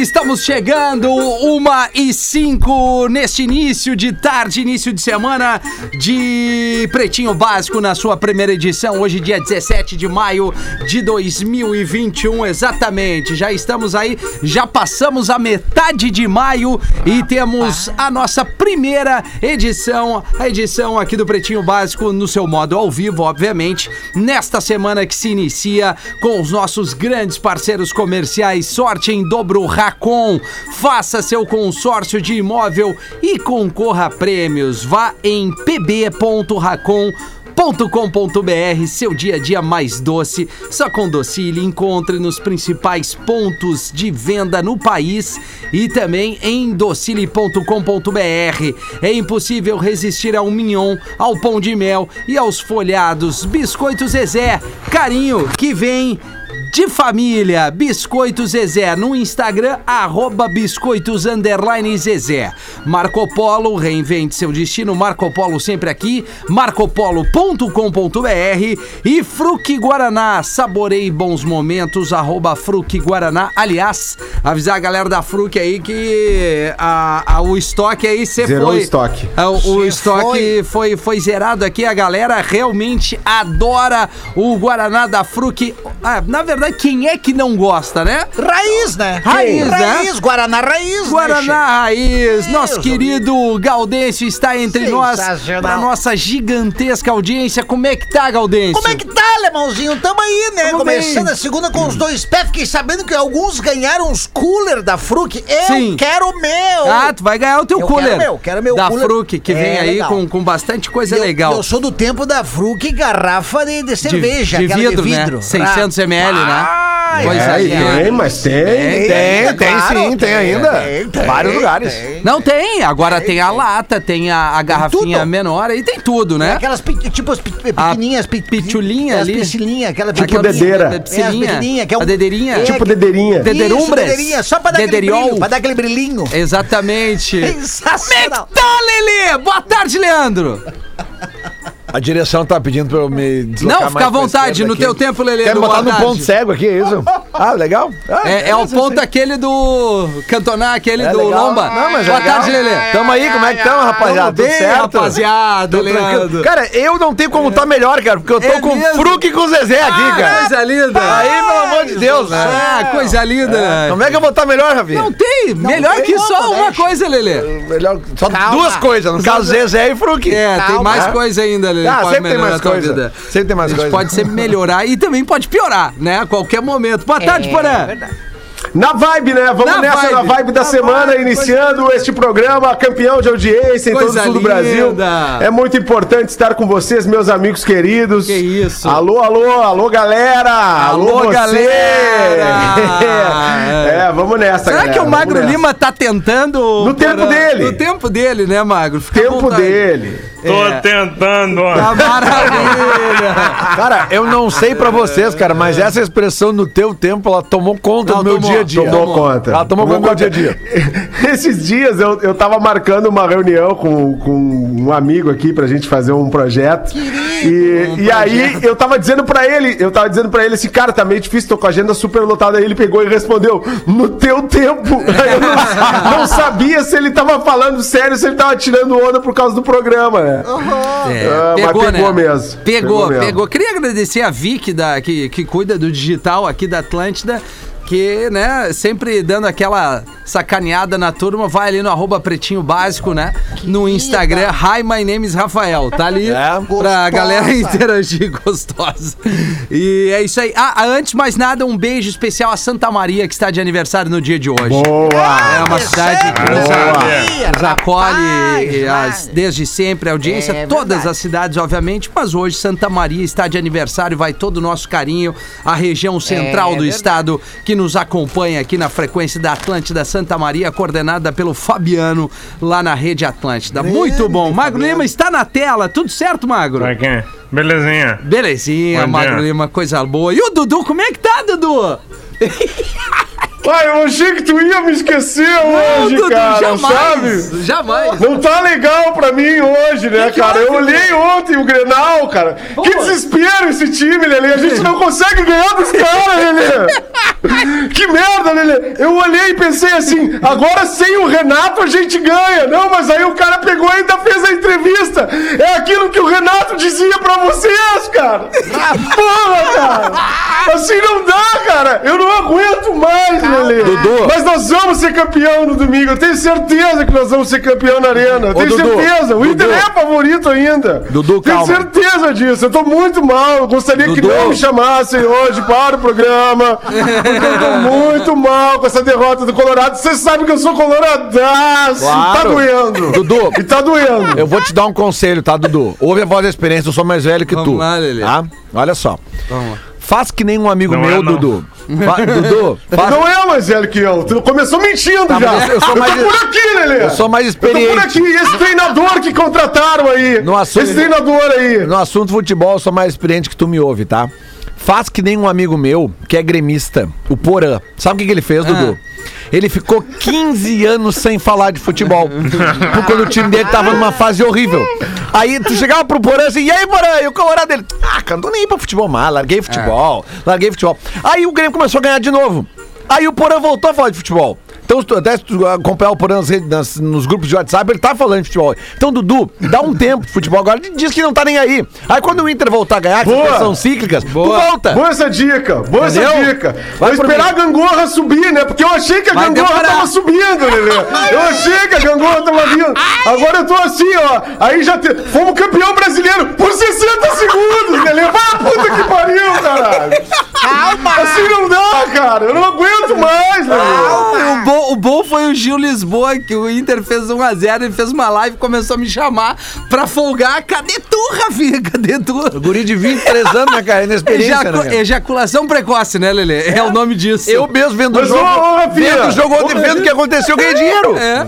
Estamos chegando, uma e cinco neste início de tarde, início de semana de Pretinho Básico na sua primeira edição, hoje dia 17 de maio de 2021, exatamente. Já estamos aí, já passamos a metade de maio e temos a nossa primeira edição, a edição aqui do Pretinho Básico no seu modo ao vivo, obviamente, nesta semana que se inicia com os nossos grandes parceiros comerciais sorte em dobro Faça seu consórcio de imóvel e concorra a prêmios. Vá em pb.racon.com .com.br, seu dia a dia mais doce. Só com Docile encontre nos principais pontos de venda no país e também em docile.com.br. É impossível resistir ao mignon, ao pão de mel e aos folhados. Biscoitos Zezé, carinho que vem de família, Biscoitos Zezé, no Instagram, arroba biscoitos underline Zezé. Marco Polo, reinvente seu destino, Marco Polo sempre aqui, marcopolo.com.br e Fruque Guaraná, saborei bons momentos, arroba Fruque Guaraná. Aliás, avisar a galera da Fruque aí que a, a- o estoque aí você Zerou foi... o estoque. Ah, O, o estoque foi. Foi, zerado aqui. A galera realmente adora o Guaraná da Fruc. Ah, na verdade, quem é que não gosta, né? Raiz, né? Raiz, né? Raiz, Guaraná Raiz, Guaraná Raiz, nosso querido Gaudêncio está entre nós para nossa gigantesca audiência. Como é que tá, Gaudêncio? Como é que tá, alemãozinho? Tamo aí, né? Tamo Começando bem. a segunda com os dois pés. Fiquei sabendo que alguns ganharam os cooler da Fruc. Eu Sim. quero o meu. Ah, tu vai ganhar o teu Eu cooler. quero meu, quero meu Da cooler. Fruc, que vem É, aí legal. com, com bastante coisa eu, legal. Eu sou do tempo da Fruc garrafa de, de de, cerveja. de aquela vidro, de vidro. né? 600 ml, né? Ah, Coisa É, linda. tem, mas tem, Tem, tem, tem, claro, sim, tem, ainda. tem, tem, Vários lugares. tem. Não tem, agora tem, a lata, tem a, a garrafinha menor aí tem tudo, né? Aquelas tipo as pequenininhas, pitulinha aquelas ali. piscilinha, aquela Tipo dedeira. É, as piscininha, pequenininha, que é um- a dedeirinha. É, Tipo dedeirinha. Dede- Dederumbres. Isso, dedeirinha, só pra dar Dederiol. aquele brilho, pra dar aquele brilhinho. Exatamente. Como é que Sensacional. tá, Lelê? Boa tarde, Leandro. A direção tá pedindo pra eu me deslocar Não, fica mais à pra vontade, esquerda no aqui. teu tempo, Lelê. Quer do botar no ponto cego aqui, é isso? Ah, legal. Ah, É, é o beleza, ponto aquele do Cantonar, aquele É do legal. Lomba. Não, mas é Boa legal. tarde, Lelê. Tamo aí, como é que tamo, rapaziada? Tudo bem, certo? rapaziada, Tô tranquilo. Leandro. Cara, eu não tenho como estar melhor, cara, porque eu tô É com mesmo? o Fruc e com o Zezé aqui, Ah, cara. Coisa linda. Aí, pelo amor de Deus, né? Ah, coisa linda. Como é que eu vou estar melhor, Rafinha? Não tem, melhor tem que só como, uma deixa. coisa, Lelê. Melhor, só Calma. duas coisas, no caso Zezé e Fruc. É, tem mais coisa ainda, Lelê. Ah, pode sempre tem melhorar mais a tua coisa. vida. Sempre tem mais A gente coisa. pode sempre melhorar e também pode piorar, né? A qualquer momento. Boa tarde, Porã. Na vibe, né? Vamos Na nessa vibe. na vibe da Na semana, vibe, iniciando este programa, campeão de audiência em todo Coisa o sul do Brasil. É muito importante estar com vocês, meus amigos queridos. Que isso. Alô, alô, alô, galera! Alô, você! galera! é, vamos nessa, Será galera, que o Magro nessa. Lima tá tentando. No tempo dele. No tempo dele, né, Magro? Fica Tempo dele. Tô É. tentando. Tá maravilha. Cara, eu não sei pra vocês, cara, mas essa expressão no teu tempo, ela tomou conta Não, do meu tomou, dia a dia. Tomou conta. Ela tomou conta do meu dia a dia. Esses dias eu, eu tava marcando uma reunião com, com um amigo aqui pra gente fazer um projeto. e, e aí eu tava dizendo pra ele, eu tava dizendo pra ele assim, cara, tá meio difícil, tô com a agenda super lotada. Aí ele pegou e respondeu, no teu tempo. Aí eu não, não sabia se ele tava falando sério, se ele tava tirando onda por causa do programa, né? É, Ah, mas pegou mesmo. Pegou, Pegou pegou, mesmo. Queria agradecer a Vic, da, que, que cuida do digital aqui da Atlântida. Que, né, sempre dando aquela sacaneada na turma, vai ali no arroba pretinho básico, né? No Instagram, hi, my name is Rafael. Tá ali É, pra gostosa. galera interagir gostosa. E é isso aí. Ah, antes de mais nada, um beijo especial a Santa Maria, que está de aniversário no dia de hoje. Boa! É uma cidade que nos, acolhe Rapaz, as- desde sempre, a audiência, É todas verdade. as cidades, obviamente, mas hoje Santa Maria está de aniversário, vai todo o nosso carinho, a região central do verdade. estado que nos acompanha aqui na frequência da Atlântida Santa Maria, coordenada pelo Fabiano, lá na Rede Atlântida. Muito bom. Magro Lima está na tela, tudo certo, Magro? Quê? Belezinha. Belezinha, Bom Magro dia. Lima, coisa boa. E o Dudu, como é que tá, Dudu? Pai, eu achei que tu ia me esquecer hoje, Dudu, cara, jamais, sabe? jamais. Não tá legal pra mim hoje, né, que cara? Eu houve, olhei ontem o Grenal, cara. Que desespero esse time, Lelê. A gente não consegue ganhar dos caras, Lelê. Que merda, Lelê. Eu olhei e pensei assim, agora sem o Renato a gente ganha. Não, mas aí o cara pegou e ainda fez a entrevista. É aquilo que o Renato dizia pra vocês, cara. Porra, cara. Assim não dá, cara. Eu não aguento mais, Lelê. Dudu. Mas nós vamos ser campeão no domingo. Eu tenho certeza que nós vamos ser campeão na arena. Eu tenho Dudu, certeza. O Inter Dudu. é favorito ainda. Dudu, tenho calma. certeza disso. Eu tô muito mal. Eu gostaria que Dudu. não me chamassem hoje para o programa. Porque eu tô muito mal com essa derrota do Colorado. Você sabe que eu sou coloradaço. Claro. Tá doendo. Dudu. E tá doendo. Eu vou te dar um conselho, tá, Dudu? Ouve a voz da experiência, eu sou mais velho que Vamos tu. lá, Lelê. Tá? Olha só. Vamos lá. Faz que nem um amigo Não meu, é. Dudu. Fa- Dudu, faz... Não é mais velho que eu. Tu começou mentindo Tá, já. eu sou mais- tô por aqui, Lelê. Eu sou mais Eu tô por experiente. aqui. E esse treinador que contrataram aí. No assunto- Esse treinador aí. No assunto futebol, eu sou mais experiente que tu me ouve, tá? Faz que nem um amigo meu, que é gremista, o Porã. Sabe o que, que ele fez, Dudu? Ele ficou 15 anos sem falar de futebol. Quando o time dele tava numa fase horrível. Aí tu chegava pro Porã assim, e aí, Porã? E o Colorado dele, ah, cara, não tô nem aí pra futebol mais, larguei futebol, larguei futebol. Aí o Grêmio começou a ganhar de novo. Aí o Porã voltou a falar de futebol. Então, se tu, até se tu acompanhar o Porã nas redes- nas- nos grupos de WhatsApp, ele tá falando de futebol. Então, Dudu, dá um tempo de futebol agora, diz que não tá nem aí. Aí quando o Inter voltar a ganhar, que são cíclicas, Boa. tu volta. Boa essa dica, boa essa Entendeu? dica. Vai Vou esperar mim. a gangorra subir, né? Porque eu achei que a Vai gangorra demorar. tava subindo, Lelê. Eu achei que a gangorra tava vindo. Agora eu tô assim, ó. Aí já te... fomos campeão brasileiro por 60 segundos, Lelê. Vai a puta que pariu, caralho. Calma! Assim não dá, cara. Eu não aguento mais, Lelê. O bom, o bom foi o Gil Lisboa, que o Inter fez 1x0, ele fez uma live e começou a me chamar pra folgar. Cadê tu, Rafinha? Cadê tu? Guri de 23 anos, né, cara? Inexperiência, Ejacu- né? Ejaculação precoce, né, Lelê? É, o nome disso. Eu mesmo vendo o Mas, jogo, ô, ô, Rafinha, vendo o jogo ontem, vendo o que aconteceu, eu ganhei dinheiro. É.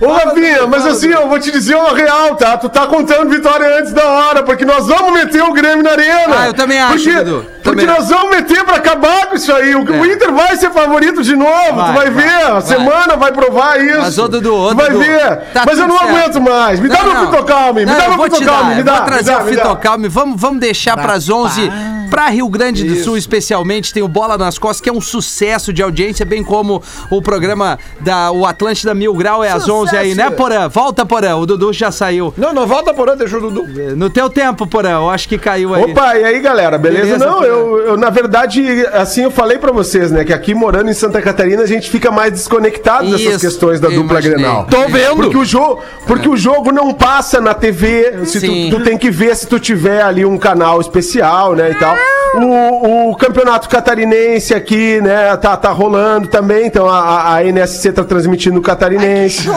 Ô, Rafinha, mas assim, eu vou te dizer uma real, tá? Tu tá contando vitória antes da hora, porque nós vamos meter o Grêmio na arena. Ah, eu também acho, porque, Dudu. Porque nós vamos meter pra acabar com isso aí. O, o É. Inter vai ser favorito de novo, Vai, tu vai, vai, ver. A vai. semana vai provar isso. Mas, ô, Dudu, ô, tu vai Dudu, ver. tá mas eu não certo. aguento mais. Me dá meu Fitocalme, me Não, dá eu meu Fitocalme, me dá. Vou trazer me dá, o. Fitocalme. Vamos, vamos deixar pras 11. Pra Rio Grande do Sul, especialmente, tem o Bola nas Costas, que é um sucesso de audiência, bem como o programa da o Atlântida Mil Grau é às 11 aí, né, Porã? Volta, Porã. O Dudu já saiu. Não, não volta por deixa o Dudu. No teu tempo, Porã, eu acho que caiu aí. Opa, e aí galera, beleza? Beleza, não, eu, eu, na verdade, assim, eu falei pra vocês, né, que aqui morando em Santa Catarina a gente fica mais desconectado dessas Isso, questões da eu dupla imaginei. Grenal. Tô vendo. Porque o jogo, porque o jogo não passa na TV, se tu, tu tem que ver se tu tiver ali um canal especial, né, e tal. O, o campeonato catarinense aqui, né, tá, tá rolando também, então a, a- NSC tá transmitindo o catarinense.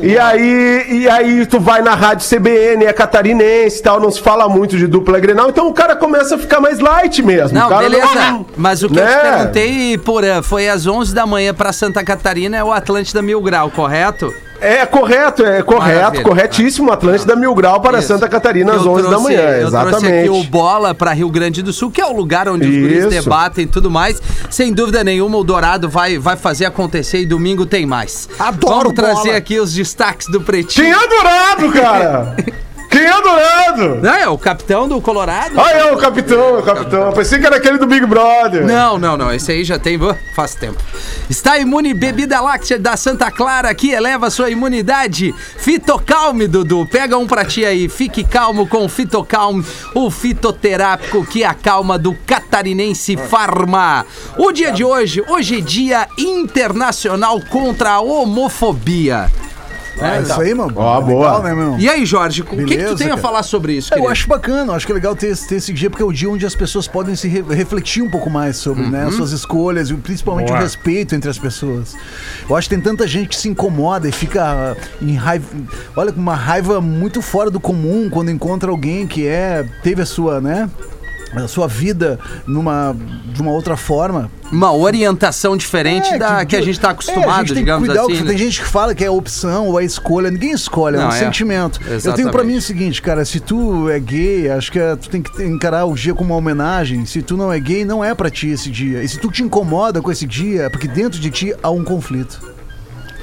E aí, e aí tu vai na rádio CBN, é catarinense e tal, não se fala muito de dupla Grenal, então o cara começa a ficar mais light mesmo. Não, o cara beleza. Mas o que eu te Né? perguntei, Porã, foi às 11 da manhã pra Santa Catarina, é o Atlântida Mil Grau, correto? É correto, é correto, Maravilha. corretíssimo. Atlântida Mil Grau para Isso. Santa Catarina às Eu 11 da trouxe- manhã, Eu trouxe aqui o exatamente. Bola pra Rio Grande do Sul, que é o lugar onde os guris Isso. debatem e tudo mais. Sem dúvida nenhuma, o Dourado vai, vai fazer acontecer e domingo tem mais. Adoro Vamos trazer bola. aqui os destaques do Pretinho. É Dourado, cara? Quem é Dourado? Não, é o capitão do Colorado? Ah, é o capitão, o capitão. Eu Pensei que era aquele do Big Brother. Não, não, não. Esse aí já tem. Faz tempo. Está imune bebida láctea da Santa Clara que eleva sua imunidade. Fitocalme, Dudu. Pega um pra ti aí. Fique calmo com o Fitocalme, o fitoterápico que acalma do catarinense Farma. O dia de hoje, hoje é dia internacional contra a homofobia. É isso aí, mano. Ó, boa. Legal, né, meu? E aí, Jorge, o que, que tu tem a cara. falar sobre isso, Eu querido? acho bacana, eu acho que é legal ter, esse- ter esse dia, porque é o dia onde as pessoas podem se re- refletir um pouco mais sobre né, Uhum. as suas escolhas e principalmente Boa. o respeito entre as pessoas. Eu acho que tem tanta gente que se incomoda e fica ah, em raiva. Olha, com uma raiva muito fora do comum quando encontra alguém que é. teve a sua, né? A sua vida numa, de uma outra forma. Uma orientação diferente É, da que, a gente tá é, acostumado, a gente tem que digamos cuidar assim. que- né? Tem gente que fala que é opção ou é escolha. Ninguém escolhe, é Não, um é. sentimento. Eu tenho pra Exatamente. mim o seguinte, cara, se tu é gay, acho que é- tu tem que encarar o dia como uma homenagem. Se tu não é gay, não é pra ti esse dia. E se tu te incomoda com esse dia, é porque dentro de ti há um conflito.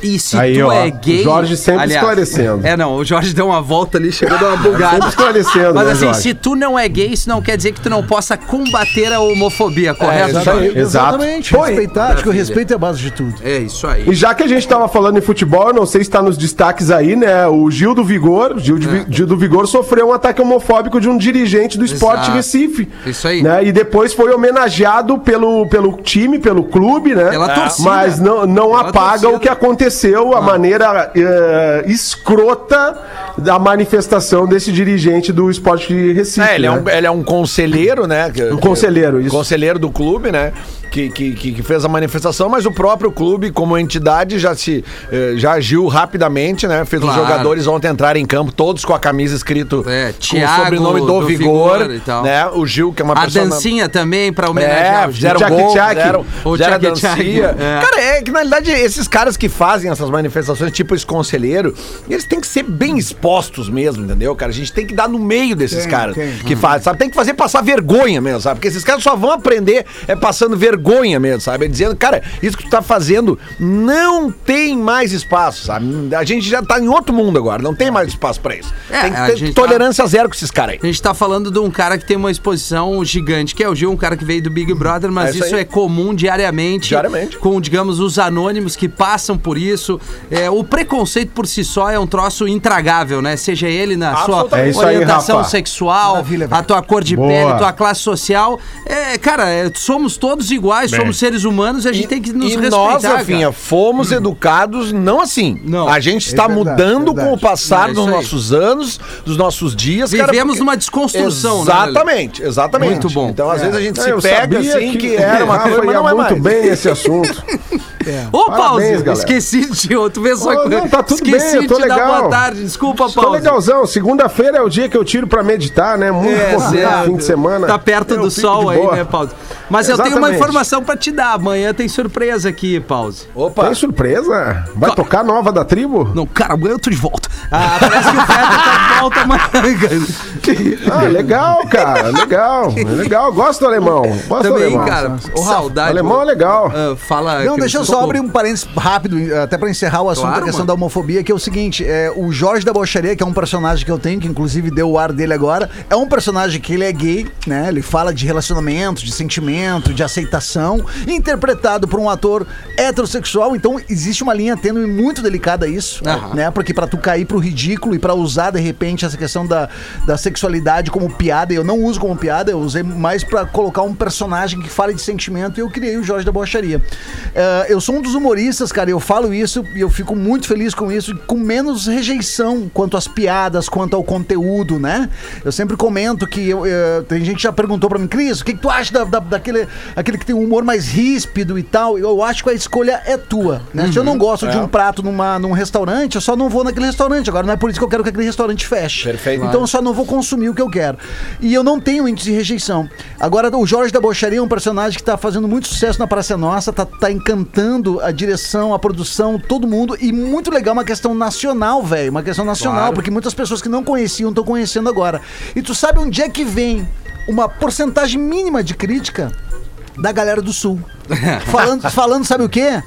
E se Aí, tu ó, é gay. o Jorge sempre esclarecendo. É, não, o Jorge deu uma volta ali, chegou a dar uma bugada. Sempre esclarecendo, Mas né, assim, Jorge? se tu não é gay, isso não quer dizer que tu não possa combater a homofobia, correto, isso aí. Jorge? Exato. Exatamente. Foi. Respeitar, acho que o respeito é a base de tudo. É isso aí. E já que a gente tava falando em futebol, eu não sei se tá nos destaques aí, né? O Gil do Vigor, Gil, de Vi- Gil do Vigor sofreu um ataque homofóbico de um dirigente do Sport Exato. Recife. Isso aí. Né? E depois foi homenageado pelo, pelo time, pelo clube, né? Pela torcida. Mas não, não Pela apaga torcida. o que aconteceu, a maneira eh, escrota da manifestação desse dirigente do Sport Recife. É, ele é, né? um, ele é um conselheiro, né? Um conselheiro, isso. Conselheiro do clube, né? Que, que, que fez a manifestação, mas o próprio clube, como entidade, já se eh, já agiu rapidamente, né? Fez Claro. os jogadores ontem entrarem em campo, todos com a camisa escrito É, com Thiago o sobrenome do, do Vigor, Vigor e tal. né? O Gil, que é uma A pessoa. dancinha também, pra homenagear É, o Gil. fizeram Tchac, gol, tchac. fizeram, O fizeram tchac, dancinha. É. Cara, é que na realidade esses caras que fazem essas manifestações, tipo esse conselheiro, eles têm que ser bem expostos mesmo, entendeu, cara? A gente tem que dar no meio desses Tem, caras tem. que fazem, sabe? Tem que fazer passar vergonha mesmo, sabe? Porque esses caras só vão aprender é passando vergonha mesmo, sabe? É dizendo, cara, isso que tu tá fazendo não tem mais espaço, sabe? A gente já tá em outro mundo agora, não tem mais espaço pra isso. É, tem que a ter gente tá- tolerância zero com esses caras aí. A gente tá falando de um cara que tem uma exposição gigante, que é o Gil, um cara que veio do Big Brother, mas É isso isso, aí. é comum diariamente. Diariamente. Com, digamos, os anônimos que passam por isso. É, o preconceito por si só é um troço intragável, né? Seja ele na sua. É aí, orientação Rafa. sexual, Maravilha, a tua cor de Boa. pele, tua classe social. É, cara, é, somos todos iguais, somos seres humanos e a gente tem que nos e respeitar. nós, cara. Rafinha, fomos educados não assim. Não. A gente está É verdade, mudando verdade. com o passar É dos nossos anos, dos nossos dias. cara, Vivemos porque- numa desconstrução, né, Exatamente, exatamente. Muito bom. Então, às vezes, a gente se É, pega assim que, era uma coisa, mas não é muito mais. bem nesse assunto. Ô, Parabéns, Pause, galera. esqueci de tu vê só Ô, que não, tá tudo esqueci bem, eu tô de te dar legal. boa tarde. Desculpa, Estou Pause. legalzão. Segunda-feira é o dia que eu tiro pra meditar, né? Muito É, importante, certo. fim de semana. Tá perto Eu do sol aí, né, Pause? Mas eu tenho uma Exatamente. informação pra te dar. Amanhã tem surpresa aqui, Pause. Opa, Tem surpresa? Vai tocar nova da tribo? Não, cara, amanhã eu tô de volta. Ah, parece que o Fetter tá de volta amanhã. Ah, legal, cara. Legal. É legal. Gosto do alemão. Gosto do Também, alemão. cara. Ô, Rafa, saudade. Alemão é legal. Ah, fala. Não, deixa eu só Cristiano. abrir um parênteses rápido, até pra encerrar o assunto Claro, da questão mano. da homofobia, que é o seguinte: é, o Jorge da Bocharia, que é um personagem que eu tenho, que inclusive deu o ar dele agora, é um personagem que ele é gay, né? Ele fala de relacionamento, de sentimento, de aceitação, interpretado por um ator heterossexual. Então existe uma linha tênue muito delicada a isso, né? Porque pra tu cair pro ridículo e pra usar de repente essa questão da, da sexualidade como piada, eu não uso como piada, eu usei mais pra colocar um personagem que fale de sentimento e eu criei o Jorge da Bocharia. Eh, eu sou um dos humoristas, cara, eu falo isso e eu fico muito feliz com isso, com menos rejeição quanto às piadas, quanto ao conteúdo, né? Eu sempre comento que eu, eh, tem gente que já perguntou pra mim, Cris, o que, que tu acha da, da- daquele aquele que tem um humor mais ríspido e tal? Eu acho que a escolha é tua, né? Se eu não gosto de um prato numa, num restaurante, eu só não vou naquele restaurante. Agora não é por isso que eu quero que aquele restaurante feche. Perfeito. Então eu só não vou consumir o que eu quero. E eu não tenho índice de rejeição. Agora, o Jorge da Bocharia é um personagem que tá fazendo muito sucesso na Praça Nossa, tá, tá encantando a direção, a produção, todo mundo. E muito legal, uma questão nacional, velho. Uma questão nacional, Claro. porque muitas pessoas que não conheciam estão conhecendo agora. E tu sabe onde é que vem uma porcentagem mínima de crítica da galera do Sul? falando, falando, sabe o quê?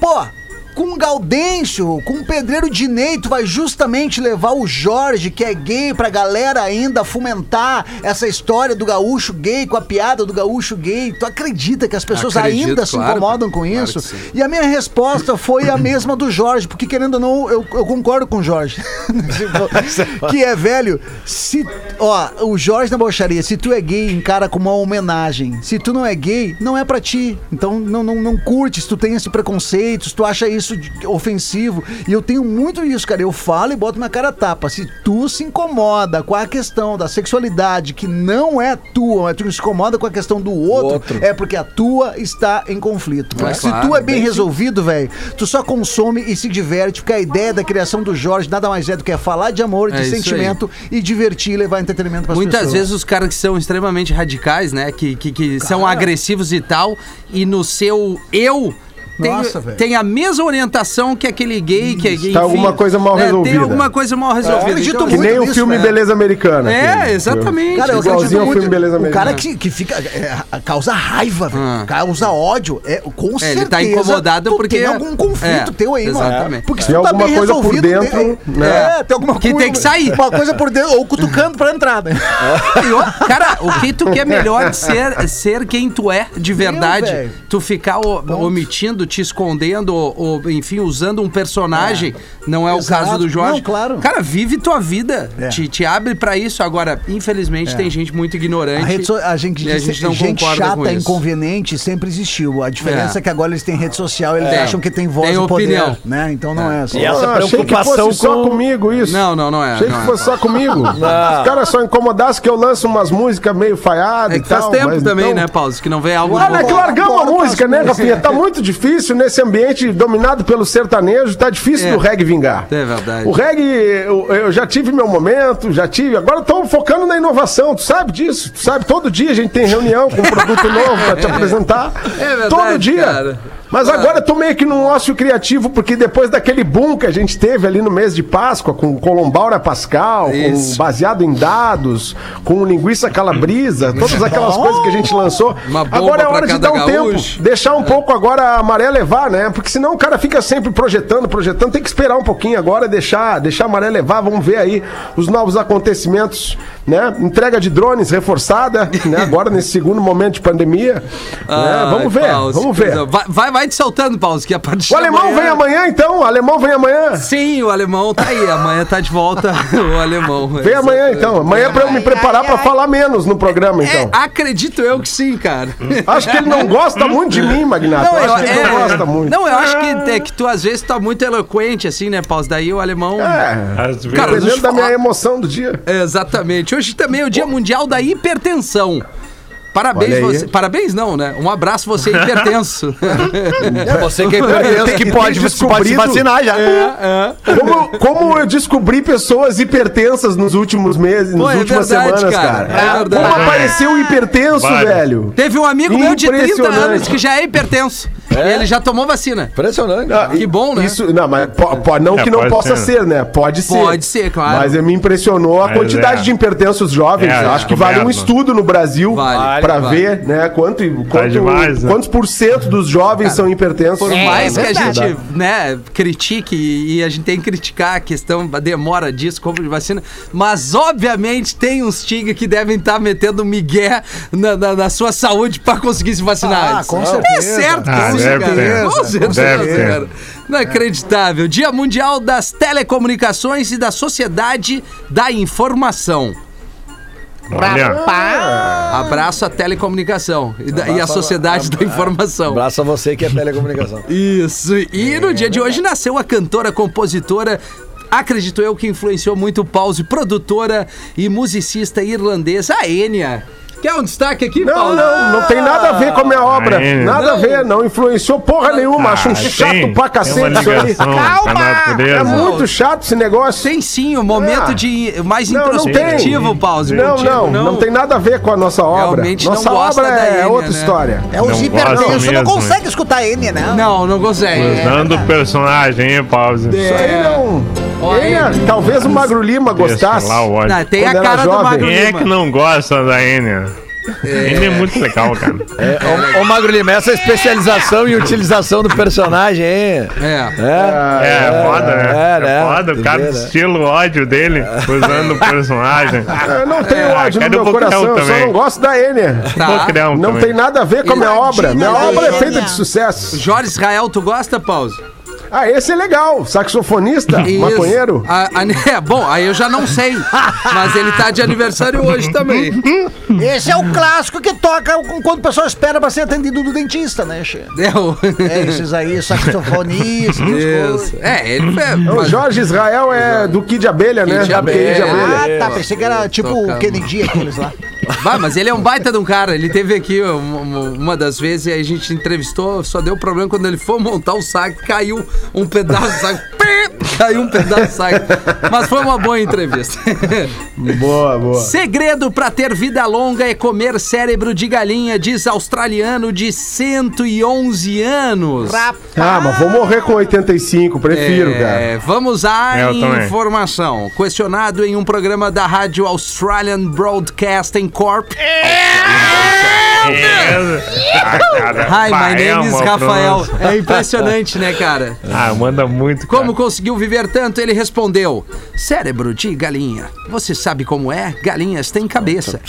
Pô, com o Gaudêncio, com o Pedreiro Dinei, tu vai justamente levar o Jorge, que é gay, pra galera ainda fomentar essa história do gaúcho gay, com a piada do gaúcho gay. Tu acredita que as pessoas Acredito, ainda se claro, incomodam com claro isso? E a minha resposta foi a mesma do Jorge, porque querendo ou não, eu, eu concordo com o Jorge. Que é velho, se. Ó, o Jorge na Bocharia, se tu é gay, encara como uma homenagem. Se tu não é gay, não é pra ti. Então não, não, não curte, se tu tem esse preconceito, se tu acha isso isso de- ofensivo. E eu tenho muito isso, cara. Eu falo e boto minha cara a tapa. Se tu se incomoda com a questão da sexualidade que não é tua, mas tu se incomoda com a questão do outro, Outro. é porque a tua está em conflito. Mas se claro, tu é bem resolvido, velho, tu só consome e se diverte, porque a ideia da criação do Jorge nada mais é do que é falar de amor, de É sentimento e divertir e levar entretenimento para Muitas pessoas. vezes os caras que são extremamente radicais, né? Que, que, que são agressivos e tal, e no seu eu. Tem, Nossa, tem a mesma orientação que aquele gay que enfim, Tá alguma coisa mal né, Tem resolvida. alguma coisa mal resolvida. acredito Então, Que nem o nisso, filme né? Beleza Americana. É, exatamente. Cara, eu Igualzinho acredito ao muito. filme Beleza o cara Americana. que, que fica. é, causa raiva, velho. Ah. Causa ódio. É, com É, certeza. ele tá incomodado porque- Tem algum conflito É, teu aí, mano. exatamente. Porque se Tem tu tá alguma bem coisa por resolvido. dentro, tem, né? É, tem alguma Que coisa. tem que sair. Uma coisa por dentro, ou cutucando pra entrar, né? Cara, o que tu quer melhor de ser, ser quem tu é de verdade? tu ficar omitindo, te escondendo, ou, ou, enfim, usando um personagem, não é o Exato. caso do Jorge. Não, claro. Cara, vive tua vida. É. Te, te abre pra isso. Agora, infelizmente, tem gente muito ignorante. A, rede so- a gente, a diz- gente não gente concorda com chata, isso. inconveniente, sempre existiu. A diferença é. É. que agora eles têm rede social, eles É. acham que tem voz Tem e poder, opinião. né? Então não é assim. E essa Ah, achei que preocupação fosse só com- comigo isso. Não, não, não é. Achei não que é. fosse só comigo. Os caras só incomodassem que eu lanço umas músicas meio falhadas É e que faz tal. tempo mas também, então- né, Paulo? Que não vem algo Olha novo. que largamos a música, né, Rafinha? Tá muito difícil nesse ambiente dominado pelo sertanejo, tá difícil É. do reggae vingar. É verdade. O reggae, eu, eu já tive meu momento, já tive. Agora tô focando na inovação, tu sabe disso? Tu sabe, todo dia a gente tem reunião com um produto novo pra te apresentar. É verdade, Todo dia. cara. Mas agora eu tô meio que num ócio criativo, porque depois daquele boom que a gente teve ali no mês de Páscoa, com Colombaura Pascal, com baseado em dados, com linguiça calabrisa, todas aquelas coisas que a gente lançou. Agora é hora de dar um gaúcho. tempo, deixar um pouco agora a maré levar, né? Porque senão o cara fica sempre projetando, projetando, tem que esperar um pouquinho agora, deixar, deixar a maré levar, vamos ver aí os novos acontecimentos, né? Entrega de drones reforçada, né? Agora nesse segundo momento de pandemia, né? Ai, Vamos ver, Paulo, vamos ver. Vai, vai, vai te soltando, Paulo, que a partir O alemão vem amanhã, então? O alemão vem amanhã? Sim, o alemão tá aí. Amanhã tá de volta o alemão. Vem amanhã, então. Amanhã é pra eu me preparar pra falar menos no programa, É, então. acredito eu que sim, cara. Acho que ele não gosta muito de mim, Magnata. eu acho que ele não gosta muito. Não, eu acho que, é, que tu às vezes tá muito eloquente, assim, né, Paulo? Daí o alemão. É, Às vezes. Cara, da minha emoção do dia. É, Exatamente. Hoje também é o Dia Mundial da Hipertensão. Parabéns, você. Parabéns, não, né? Um abraço, você hipertenso. É você que é hipertenso que pode, pode se vacinar já. Como, como eu descobri pessoas hipertensas nos últimos meses, Pô, nas é últimas verdade, semanas, cara. cara. É verdade. Como apareceu hipertenso, Vários. velho? Teve um amigo meu de 30 Impressionante. anos que já é hipertenso. E ele já tomou vacina. Impressionante. Ah, Que bom, né? Isso, não, mas po- po- não É, que não pode possa ser. ser, né? Pode ser. Pode ser, claro. Mas me impressionou a Mas quantidade é. de hipertensos jovens. É, Acho que vale um estudo no Brasil Vale, pra vale. ver, né? Quanto, quanto, demais, né? quantos por cento dos jovens são hipertensos. Por É, mais é que a gente, né, critique e a gente tem que criticar a questão da demora disso, compra de vacina, mas obviamente tem uns tigres que devem estar metendo migué na, na, na sua saúde pra conseguir se vacinar. Ah, antes. com É certeza. certo, Ah, com deve certeza. ter. Com certeza, Deve ter. cara. Inacreditável. Dia Mundial das Telecomunicações e da Sociedade da Informação. Olha, Abraço à telecomunicação e, da- e à sociedade da informação. Abraço a você que é telecomunicação. Isso. E no dia de hoje nasceu a cantora, compositora. Acredito eu que influenciou muito o Pause, produtora e musicista irlandesa, a Enya. Quer um destaque aqui, Não, Paulo? não, não tem nada a ver com a minha obra. Aí, nada não. a ver, não influenciou porra nenhuma. Acho um ah, chato tem- pra cacete isso aí. ligação com a natureza. É muito chato esse negócio. Tem sim, o momento Ah. de mais Não, não introspectivo, tem. Pause. Não, contigo, não, não, tem nada a ver com a nossa obra. Realmente não nossa gosta obra da é Enya, outra né? história. É os Não hipertensos, gosto não consegue escutar N, né? Não, não consegue. Usando o personagem, hein, Pause? Isso aí não. Aí. talvez o Magro Lima gostasse. Lá. Não, tem a cara do. Magro Quem é Lima. que não gosta da Enya? Enya é muito legal, cara. É, ô, ô, Magro Lima, essa especialização e utilização do personagem, hein? É. É, É, foda, né? É, É, né? foda, o cara né? estilo ódio dele, usando o personagem. Eu não tenho ódio no meu coração, eu só não gosto da Enya. Tá. Não também. tem nada a ver com a minha obra. Minha obra é feita de sucesso. Jorge Israel, tu gosta, Pause? Ah, esse é legal. Saxofonista, Isso. maconheiro. A- a- é, bom, aí eu já não sei. Mas ele tá de aniversário hoje também. Esse é o clássico que toca quando o pessoal espera pra ser atendido do dentista, né, Che? É, o- É, esses aí, saxofonistas, essas coisas. Isso. É, ele é. O mas- Jorge Israel é do Kid Abelha, né? Kid Do Abelha. Ah, tá, pensei que era tipo o. Kennedy, aqueles lá. Vai, mas ele é um baita de um cara. Ele teve aqui uma, uma das vezes e a gente entrevistou, só deu problema quando ele foi montar o saco, caiu um pedaço do saco. Caiu um pedaço saco. Mas foi uma boa entrevista. Boa, boa. Segredo pra ter vida longa é comer cérebro de galinha, diz australiano de 111 anos. Ah, mas vou morrer com 85, prefiro, É, vamos à Eu também. informação. Questionado em um programa da rádio Australian Broadcasting Corp. Hi, my name is Rafael. É impressionante, né, cara? Ah, manda muito. cara. Como conseguiu viver tanto? Ele respondeu: Cérebro de galinha. Você sabe como é? Galinhas têm cabeça.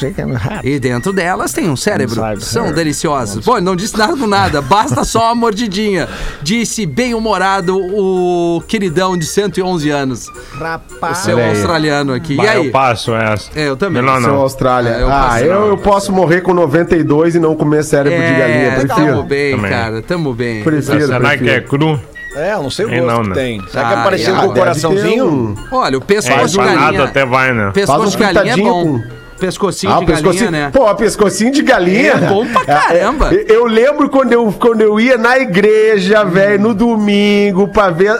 E dentro delas tem um cérebro. São deliciosas. Bom, ele não disse nada com nada, basta só uma mordidinha. Disse bem-humorado o queridão de 111 anos. O Rapaz. seu Olha aí. australiano aqui. Bah, e aí? Eu passo essa. É, eu também. Seu não. Austrália. É, eu ah, passo, eu, não. eu posso morrer com 92 e não comer cérebro de galinha, É, tamo prefiro. bem, Também. cara, tamo bem. Prefiro, Será que é prefiro. cru? É, eu não sei o gosto não, que né? tem. Será que Ah, é parecido é. com o coraçãozinho? um- Olha, o É, pescoço de empanado galinha. até vai, né? Pescoço Faz de um galinha é bom. com- Pescocinho Ah, de pescocinho. galinha, né? Pô, pescocinho de galinha. É bom pra caramba. É, eu lembro quando eu, quando eu ia na igreja, velho, no domingo, pra ver.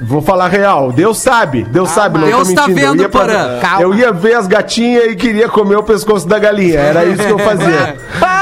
Vou falar real. Deus sabe. Deus sabe, não Deus tô tá mentindo. eu vendo, ia pra-. Eu ia ver as gatinhas e queria comer o pescoço da galinha. Era isso que eu fazia.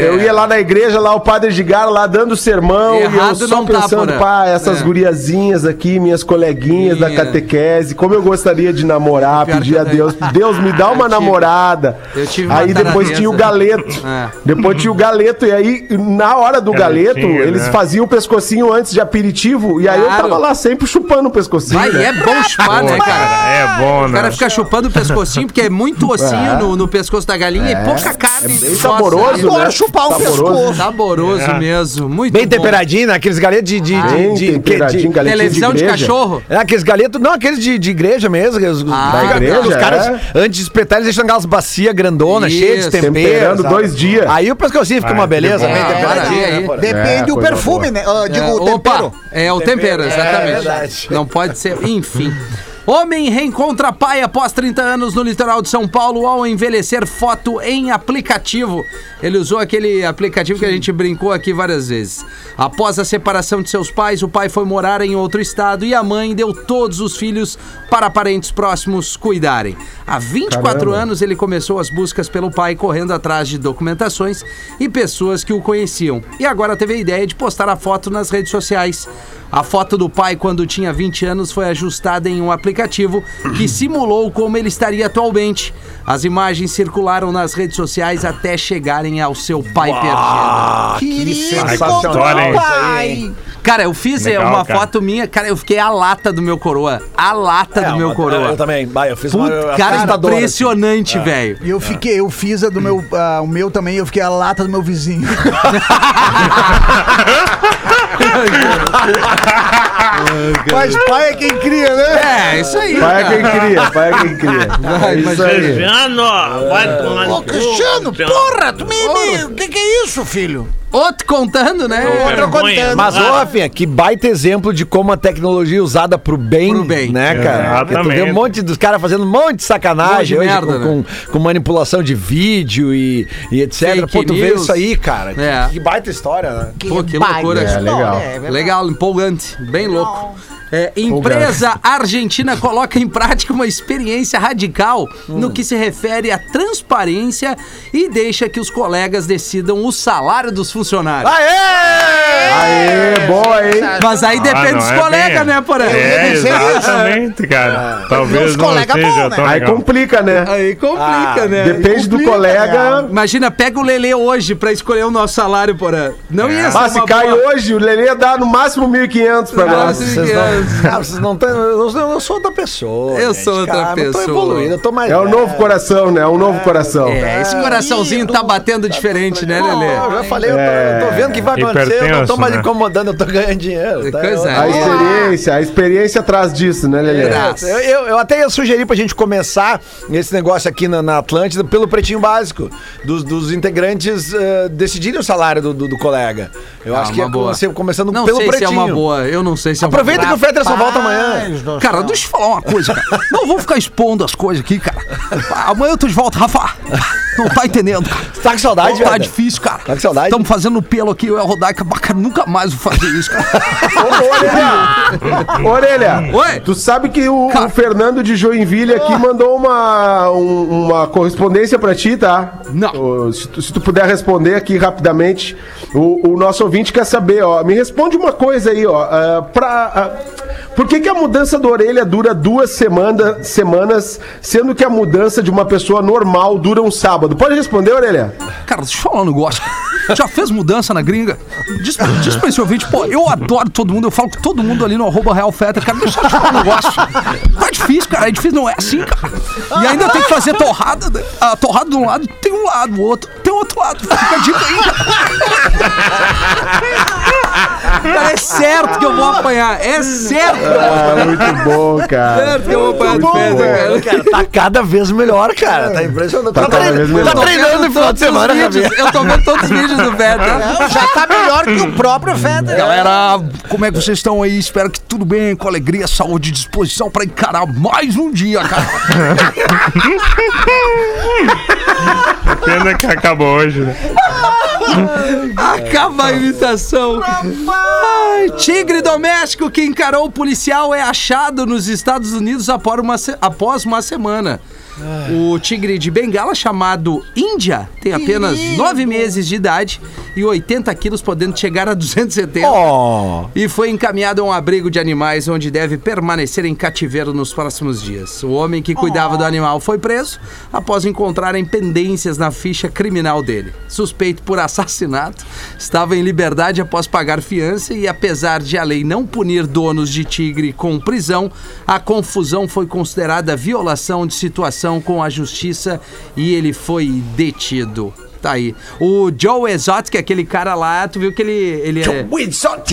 Eu ia lá na igreja, lá o padre Edgar lá dando sermão e eu Errado só não tá, pensando, Porã. pá, essas É. guriazinhas aqui, minhas coleguinhas da Minha. catequese, como eu gostaria de namorar, pedir a eu Deus. Deus me dá uma Eu tive- namorada. eu tive uma Aí depois tinha o galeto. É. Depois tinha o galeto, e aí, na hora do galeto, Galetinho, eles né? faziam o pescocinho antes de aperitivo, e aí eu Claro. tava lá sempre chupando o pescocinho. Vai, né? é bom chupar, né, cara? é bom, O né? cara fica chupando o pescocinho, porque é muito ossinho É. no, no pescoço da galinha e pouca carne. bem Nossa, saboroso, né? O Saboroso. pescoço. Saboroso É. mesmo, muito Bem bom. temperadinho, né? Aqueles galetos de... de, de, Bem de- de- galetinho Televisão de, igreja. cachorro. É, aqueles galetos, não, aqueles de, de igreja mesmo. Aqueles, Ah, Da igreja, Os caras, é? antes de espetar, eles deixam aquelas bacias grandonas, cheias de tempero. Temperando sabe? dois dias. Aí o pescocinho fica Ah, uma beleza, bem Ah, temperadinho. né, pô? Depende É, do perfume, boa. né? Ah, digo, É, o tempero. Opa, é o tempero, É, exatamente. verdade. Não pode ser, enfim. Homem reencontra pai após 30 anos no litoral de São Paulo ao envelhecer foto em aplicativo. Ele usou aquele aplicativo que a gente brincou aqui várias vezes. Após a separação de seus pais, o pai foi morar em outro estado e a mãe deu todos os filhos para parentes próximos cuidarem. Há 24 Caramba. anos ele começou as buscas pelo pai correndo atrás de documentações e pessoas que o conheciam. E agora teve a ideia de postar a foto nas redes sociais. A foto do pai quando tinha 20 anos foi ajustada em um aplicativo que simulou como ele estaria atualmente. As imagens circularam nas redes sociais até chegarem ao seu pai perdido. Querido, sensacional pai. Cara, eu fiz é, Legal, uma cara. foto minha, cara, eu fiquei a lata do meu coroa. A lata do meu coroa. Eu também. Vai, eu fiz uma. Puta, cara, assustadora, impressionante, velho. E eu fiquei, eu fiz a do meu, ah, o meu também, eu fiquei a lata do meu vizinho. Mas pai é quem cria, né? É, isso aí. Pai é cara. quem cria, pai é quem cria. Vai, É isso aí. Cristiano, vai tomar Ô, Cristiano, porra, tu me. me- O que, que é isso, filho? Outro contando, né? Outro contando. Mas, ô, Rafinha, que baita exemplo de como a tecnologia é usada pro bem, Pro bem. né, cara? Porque Tu vê Exatamente. um monte dos caras fazendo um monte de sacanagem Um monte de hoje, merda, com, né? com, com manipulação de vídeo e, e etc. Fake Pô, tu vê isso aí, cara. Que- É. Que, baita história, né? Pô, que baita loucura. É, legal. Legal, empolgante, bem louco. É, empresa argentina coloca em prática uma experiência radical hum. no que se refere à transparência e deixa que os colegas decidam o salário dos funcionários. Aê! Aê, boa, hein? Mas aí ah, depende ah, dos é colegas, né, Porã? É, né? exatamente, cara. Ah. Talvez não seja bom, né? Aí complica, né? Aí complica, ah, né? Depende complica, do colega. Né? Imagina, pega o Lelê hoje pra escolher o nosso salário, Porã. Não é. ia ser ah, Mas se cai boa... hoje, o Lelê dá no máximo 1.500 pra nós. Ah, vocês não tão, eu, eu sou outra pessoa. Eu gente, sou outra calma, Eu tô pessoa. evoluindo, eu tô mais. É o velho. novo coração, né? É o novo coração. É, esse coraçãozinho tá batendo diferente, né, Lelê? eu já falei, eu tô, eu tô vendo o que vai acontecer, eu não tô mais né? incomodando, eu tô ganhando dinheiro. Tá? Coisa A é. experiência, a experiência atrás disso, né, Lelê? Graças. Eu, eu, eu até ia sugerir pra gente começar esse negócio aqui na, na Atlântida pelo pretinho básico, dos, dos integrantes eh, decidirem o salário do, do, do colega. Eu Ah, acho que uma ia boa. começando Não pelo sei se é pretinho. uma boa, eu não sei se é uma Aproveita que boa. Fetter só volta amanhã. Cara, deixa eu falar uma coisa, cara. Não vou ficar expondo as coisas aqui, cara. Amanhã eu tô de volta, Rafa. Não tá entendendo, cara. Tá com saudade, Tá velho? difícil, cara. Tá com saudade? Estamos fazendo pelo aqui, eu e a Rodaica. Cara, nunca mais vou fazer isso, cara. Ô, Orelha, Oi. tu sabe que o, o Fernando de Joinville aqui mandou uma, um- uma correspondência pra ti, tá? Não. Se, tu, se tu puder responder aqui rapidamente, o, o nosso ouvinte quer saber, ó. Me responde uma coisa aí, ó. ah, pra, ah, por que, que a mudança da orelha dura duas semana, semanas, sendo que a mudança de uma pessoa normal dura um sábado? Pode responder, Orelha? Cara, deixa eu falar um negócio. Já fez mudança na gringa? Diz, diz pra esse ouvinte, pô, eu adoro todo mundo, eu falo com todo mundo ali no arroba Real Feta, cara, deixa eu te falar um negócio. Tá difícil, cara, é difícil, não é assim, cara. E ainda tem que fazer torrada, né? a torrada de um lado tem um lado, o outro tem outro lado. Fica a dica aí, cara. É certo que eu vou apanhar, é certo. Ah, muito bom, É cara. certo que eu vou apanhar de pedra, cara. Cara, tá cada vez melhor, cara. Tá impressionante. Tá Tá, tá treinando no final de semana, vídeos. Eu tô vendo todos os vídeos do. Já tá melhor que o próprio Feder. Galera, como é que vocês estão aí? Espero que tudo bem, com alegria, saúde e disposição pra encarar mais um dia, cara. Pena que acabou hoje, né? Acaba a imitação. Ai, tigre doméstico que encarou o policial é achado nos Estados Unidos após uma, se- após uma semana. O tigre de Bengala, chamado Índia, tem apenas nove meses de idade e 80 quilos, podendo chegar a 270. Oh. E foi encaminhado a um abrigo de animais onde deve permanecer em cativeiro nos próximos dias. O homem que cuidava do animal foi preso após encontrarem pendências na ficha criminal dele. Suspeito por assassinato, estava em liberdade após pagar fiança e apesar de a lei não punir donos de tigre com prisão, a confusão foi considerada violação de situação com a justiça e ele foi detido. Tá aí. O Joe Exotic, aquele cara lá, tu viu que ele, ele é...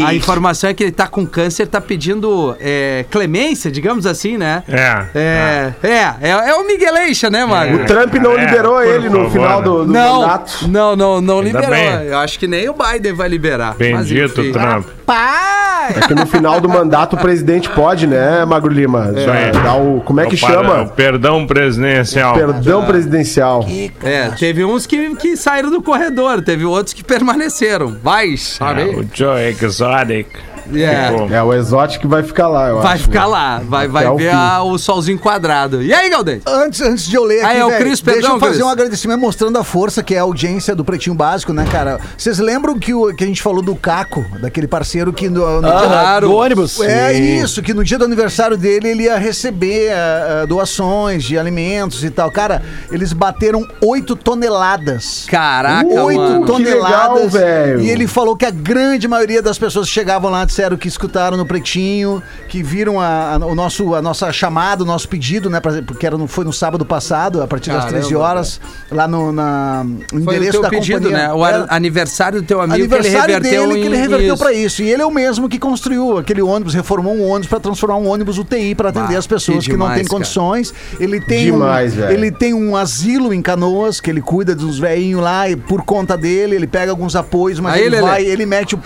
A informação é que ele tá com câncer, tá pedindo é, clemência, digamos assim, né? É. É, é, é, é o Migueleixo, né, Mago? O Trump não É, liberou ele no favor, final né? do, do Não, mandato. não, não, não Ainda liberou. bem. Eu acho que nem o Biden vai liberar. Mas, Bendito enfim. Trump. Pai! É que no final do mandato o presidente pode, né, Magro Lima? Isso aí. Dar o, como é que O par- chama? o Perdão presidencial. Perdão presidencial. É, teve uns que, que saíram do corredor, teve outros que permaneceram. Vai, É, sabe? o Joe Exotic. É. Ficou. É, o exótico vai ficar lá, eu Vai acho. ficar lá, vai, vai ver a- o solzinho quadrado. E aí, Galdês? Antes, antes de eu ler Ah, aqui, é o velho, Cris, deixa perdão, eu fazer Cris. um agradecimento mostrando a força que é a audiência do Pretinho Básico, né, cara? Vocês lembram que, o, que a gente falou do Caco, daquele parceiro que no, no dia- Claro. Do ônibus. É isso, que no dia do aniversário dele ele ia receber ah, ah, doações de alimentos e tal. Cara, eles bateram 8 toneladas. Caraca, 8 mano. Que legal, toneladas. velho. E ele falou que a grande maioria das pessoas chegavam lá disseram que escutaram no Pretinho, que viram a, a- o nosso, a nossa chamada, o nosso pedido, né? pra- porque era no, foi no sábado passado, a partir das Caramba, 13 horas, lá no, na, no Foi o endereço teu da pedido, companhia. né? O Era- aniversário do teu amigo aniversário que ele reverteu dele em que ele reverteu isso. pra isso. E ele é o mesmo que construiu aquele ônibus, reformou um ônibus pra transformar um ônibus UTI pra atender Bah, as pessoas que que, não demais, têm cara. condições. Ele tem Demais, um, velho. ele tem um asilo em Canoas que ele cuida dos velhinhos lá e por conta dele ele pega alguns apoios, mas Aí, ele Lelê. vai, ele mete o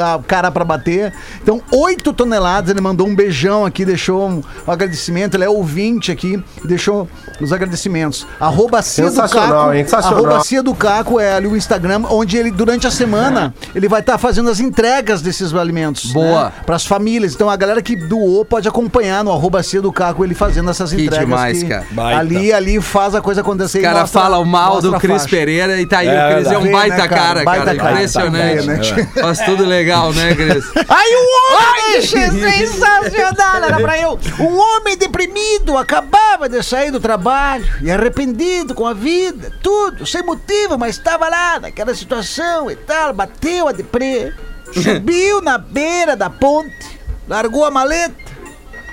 a cara pra bater. Então, 8 toneladas, ele mandou um beijão aqui, deixou um, um agradecimento, ele é ouvinte aqui, deixou os agradecimentos. Arroba Cia do Caco, hein? Arroba Cia do Caco é ali o Instagram, onde ele, durante a semana, ele vai estar fazendo as entregas desses alimentos. Boa. Para as famílias. Então a galera que doou pode acompanhar no arroba Cia do Caco ele fazendo essas Que entregas. demais, que cara. Baita. Ali, ali faz a coisa acontecer. O cara mostra- fala o mal do Cris. Pereira e tá aí. É o Cris é um baita né, cara? cara, Baita cara. cara. Impressionante. Tá né? Faz tudo legal, né, Cris? Aí o homem, sensacional, era pra eu. Um homem deprimido, acabava de sair do trabalho e arrependido com a vida, tudo, sem motivo, mas estava lá naquela situação e tal, bateu a deprê, subiu na beira da ponte, largou a maleta,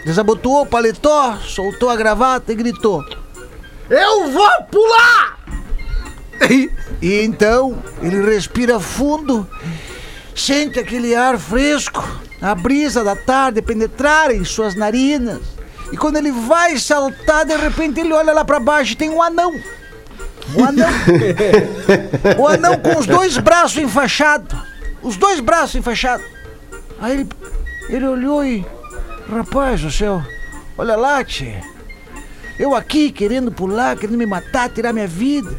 desabotoou o paletó, soltou a gravata e gritou: Eu vou pular! E então ele respira fundo, sente aquele ar fresco, a brisa da tarde penetrar em suas narinas. E quando ele vai saltar, de repente ele olha lá pra baixo e tem um anão. Um anão. o anão com os dois braços enfaixados. Os dois braços enfaixados. Aí ele, ele olhou e. Rapaz do céu, olha lá, tchê. Eu aqui querendo pular, querendo me matar, tirar minha vida.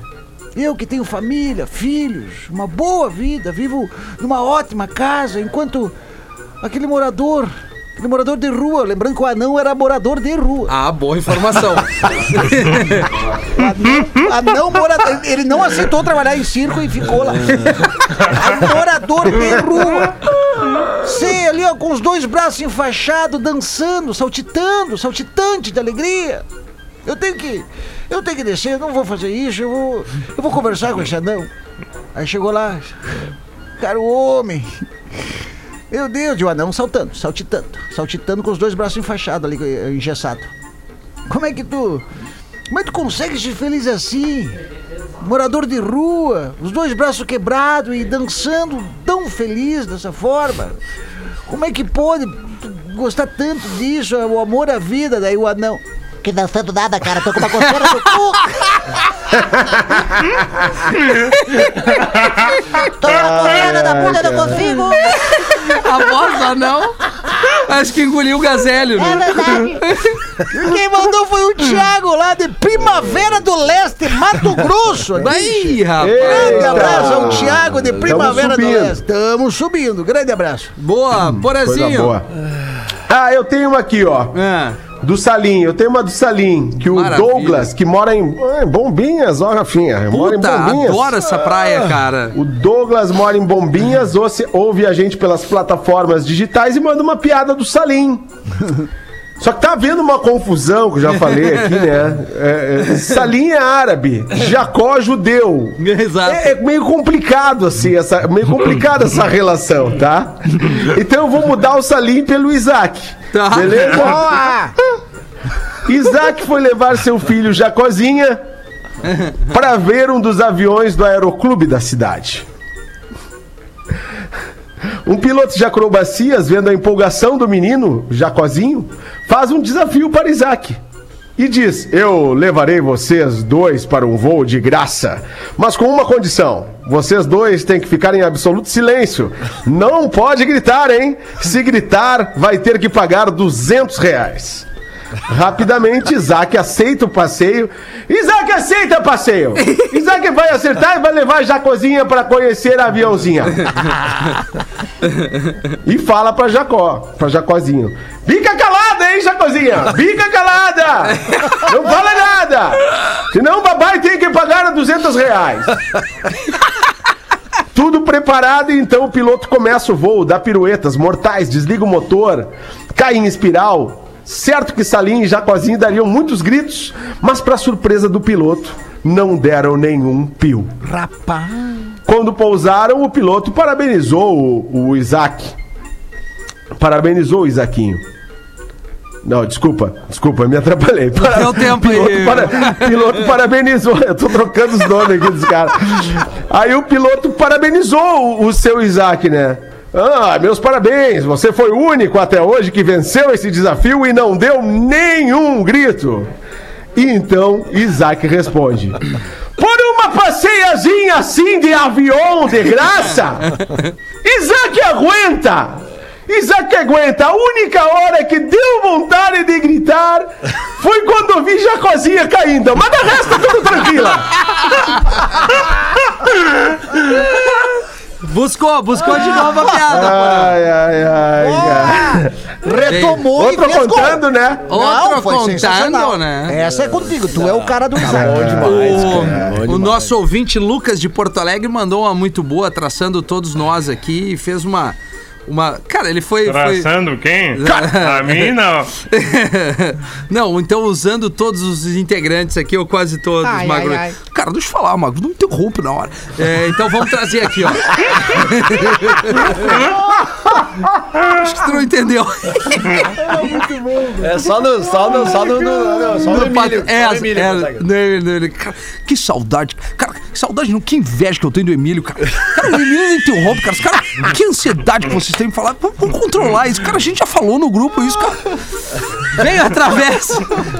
Eu que tenho família, filhos, uma boa vida, vivo numa ótima casa, enquanto aquele morador, aquele morador de rua, lembrando que o anão era morador de rua. Ah, boa informação. Anão morador, ele não aceitou trabalhar em circo e ficou lá. morador de rua. Sei, ali ó, com os dois braços enfaixados, dançando, saltitando, saltitante de alegria. Eu tenho que. Eu tenho que descer, não vou fazer isso, eu vou. Eu vou conversar com esse anão. Aí chegou lá. Cara, o homem. Meu Deus, o anão saltando, saltitando, saltitando com os dois braços enfaixados ali, engessado. Como é que tu. Como é que tu consegue ser feliz assim? Morador de rua, os dois braços quebrados e dançando tão feliz dessa forma. Como é que pode gostar tanto disso, o amor à vida, daí o anão? Que dançando nada, cara. Tô com uma coceira no cu. Tô com coceira na bunda, não consigo. A voz do anão. Acho que engoliu o gazélio, É né? verdade. Quem mandou foi o Thiago lá de Primavera do Leste, Mato Grosso. aqui. Aí, rapaz. Grande abraço ao Thiago de Primavera do. Leste. Estamos subindo. Grande abraço. Boa, Coisa Porazinho. boa. Ah, eu tenho uma aqui, ó. Ah, Do Salim, eu tenho uma do Salim, que o Maravilha. Douglas, que mora em ah, Bombinhas, ó, Rafinha, mora em puta, Bombinhas. adoro essa praia, cara. O Douglas mora em Bombinhas, ouve a gente pelas plataformas digitais e manda uma piada do Salim. Só que tá havendo uma confusão, que eu já falei aqui, né? É, é, Salim é árabe, Jacó judeu. Exato. É, é meio complicado, assim, essa, meio complicada essa relação, tá? Então eu vou mudar o Salim pelo Isaac. Tá. Beleza? Isaac foi levar seu filho Jacozinha para ver um dos aviões do aeroclube da cidade. Um piloto de acrobacias, vendo a empolgação do menino, Jacozinho, faz um desafio para Isaac. E diz: Eu levarei vocês dois para um voo de graça, mas com uma condição. Vocês dois têm que ficar em absoluto silêncio. Não pode gritar, hein? Se gritar, vai ter que pagar 200 reais. Rapidamente, Isaac aceita o passeio. Isaac aceita o passeio. Isaac vai acertar e vai levar Jacozinha para conhecer a aviãozinha. E fala pra Jacó, pra Jacozinho. Jacozinha? Fica calada! Não fala nada! Senão o babai tem que pagar 200 reais. Tudo preparado, então o piloto começa o voo, dá piruetas mortais, desliga o motor, cai em espiral. Certo que Salim e Jacozinho dariam muitos gritos, mas para surpresa do piloto, não deram nenhum pio. Rapaz. Quando pousaram, o piloto parabenizou o, o Isaac. Parabenizou o Isaquinho. Não, desculpa, desculpa, me atrapalhei. Para, Deu tempo aí. piloto, para- piloto parabenizou, eu tô trocando os nomes aqui dos caras. Aí o piloto parabenizou o, o seu Isaac, né? Ah, meus parabéns, você foi o único até hoje que venceu esse desafio e não deu nenhum grito. E então Isaac responde: Por uma passeiazinha assim de avião de graça, Isaac aguenta! Isaac aguenta! A única hora que deu vontade de gritar foi quando eu vi Jacozinha caindo, mas o resto tudo tranquila! Buscou, buscou de novo a piada. Ai, ai, ai, cara. Retomou Outro e contando, né? Outro foi sensacional. contando, né? Essa é contigo, tu é o cara do Isaac. O, o nosso ouvinte Lucas de Porto Alegre mandou uma muito boa, traçando todos nós aqui e fez uma. Uma cara, ele foi. foi... Traçando quem? A mim não. não, então usando todos os integrantes aqui, ou quase todos, Ai, Magro. ai, ai. Cara, deixa eu falar, Magro, não interrompe na hora. É, então vamos trazer aqui, ó. Acho que tu não entendeu. É só no. Só no. Só no. no, no só no No Emílio. pat- é, só no Emílio é, no Emílio, no Emílio. Cara, que saudade. Cara, que saudade não. Que inveja que eu tenho do Emílio, cara. Cara, o Emílio não interrompe, cara. Os cara. Que ansiedade que vocês têm de falar. Vamos, vamos controlar isso. Cara, a gente já falou no grupo isso, cara. Venha através,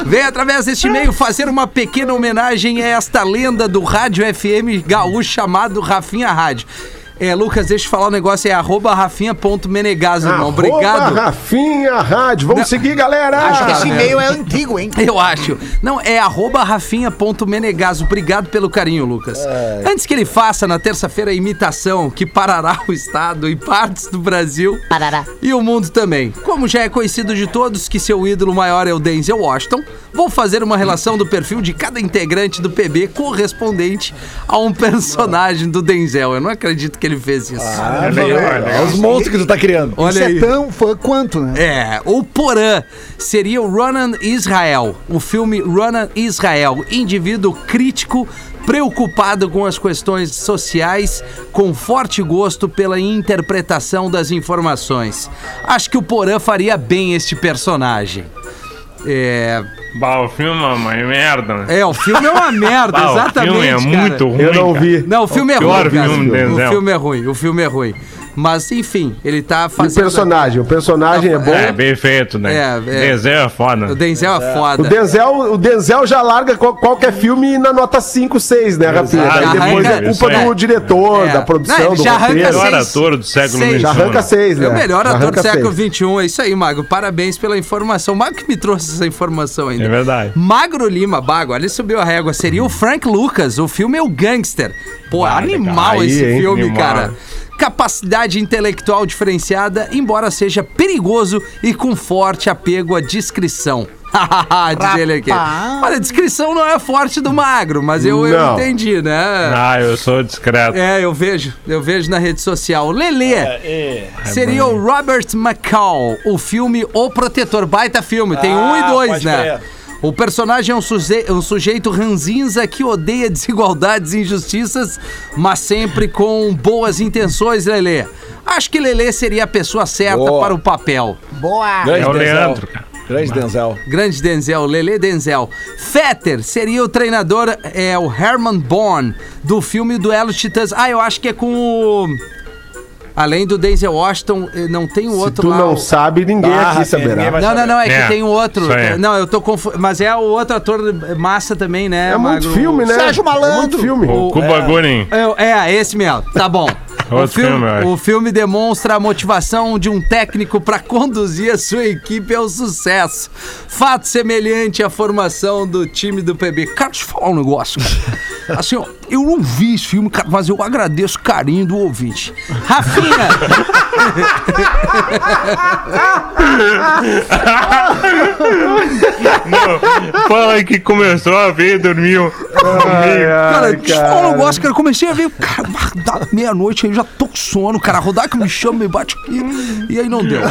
venha através deste e-mail fazer uma pequena homenagem a esta lenda do rádio FM gaúcho chamado Rafinha Rádio. É, Lucas, deixa eu falar um negócio, é arroba rafinha.menegas, irmão. Arroba Obrigado. Rafinha Rádio. Vamos Não. seguir, galera. Acho que esse e-mail é antigo, hein? Eu acho. Não, é arroba rafinha.menegaso. Obrigado pelo carinho, Lucas. Antes que ele faça na terça-feira a imitação que parará o Estado e partes do Brasil Parará. e o mundo também. Como já é conhecido de todos que seu ídolo maior é o Denzel Washington, vou fazer uma relação do perfil de cada integrante do PB correspondente a um personagem do Denzel. Eu não acredito que ele fez isso. É legal, é legal. Olha os monstros que tu tá criando. Olha Isso aí. é tão fã quanto, né? É, o Porã seria o Ronan Israel, o filme Ronan Israel, indivíduo crítico, preocupado com as questões sociais, com forte gosto pela interpretação das informações. Acho que o Porã faria bem este personagem. É, Bah, o filme é uma merda, né? é, o filme é uma merda, Bah, exatamente. O filme é cara. muito ruim. Eu não cara. vi. Não, o filme é pior ruim, cara. filme do O filme é ruim, o filme é ruim. Mas, enfim, ele tá E o fazendo... personagem? O personagem é bom. É, bem feito, né? É, é. Denzel é foda. O Denzel é foda. O Denzel, o Denzel já larga qual- qualquer filme na nota 5, 6, né, Rafinha? Exato. depois Arranca- é culpa aí. do diretor, É. da produção, Não, ele do já arranca roteiro. Melhor seis- ator do século. XXI. Já arranca 6, né? É o melhor Já ator do arranca século. XXI. É isso aí, Magro. Parabéns pela informação. O Magro que me trouxe essa informação ainda. É verdade. Magro Lima, Bago, ali subiu a régua. Seria o Frank Lucas. O filme é o Gangster. Pô, animal esse Aí, hein? filme, Animal. Capacidade intelectual diferenciada, embora seja perigoso e com forte apego à discrição. Diz ele aqui. Olha, a descrição não é forte do magro, mas eu, eu Não. entendi, né? Ah, eu sou discreto. É, eu vejo, eu vejo na rede social. Lelê seria o Robert McCall, o filme O Protetor, baita filme, tem um e dois, pode né? O personagem é um, suje- um sujeito ranzinza que odeia desigualdades e injustiças, mas sempre com boas intenções, Lelê. Acho que Lelê seria a pessoa certa Boa. para o papel. Boa. Grande É o Denzel. Leandro, cara. Grande Denzel. Grande Denzel, Lele Denzel. Fetter seria o treinador, é o Herman Bourne, do filme Duelo Titãs. Ah, eu acho que é com o. Além do Denzel Washington, eh, não tem o Se outro tu lá. não o- sabe, ninguém Ah, aqui saberá. ninguém Não, não, não, é que É, tem o outro. É, Não, eu tô confu... Mas é o outro ator massa também, né? É muito Magro? filme, né? Sérgio É muito Malandro. filme. O Cuba Gooding. É, é, esse mesmo. Tá bom. O Outro filme, o filme demonstra a motivação de um técnico para conduzir a sua equipe ao sucesso. Fato semelhante à formação do time do PB. Cara, deixa eu falar um negócio, cara. Assim, ó, eu não vi esse filme, cara, mas eu agradeço o carinho do ouvinte. Rafinha! Fala aí que começou a ver e dormiu. Cara, deixa eu falar um negócio, cara. Eu comecei a ver, cara, dá meia-noite aí, eu já tô com sono, cara. Rodar que me chama, me bate aqui. E aí não deu.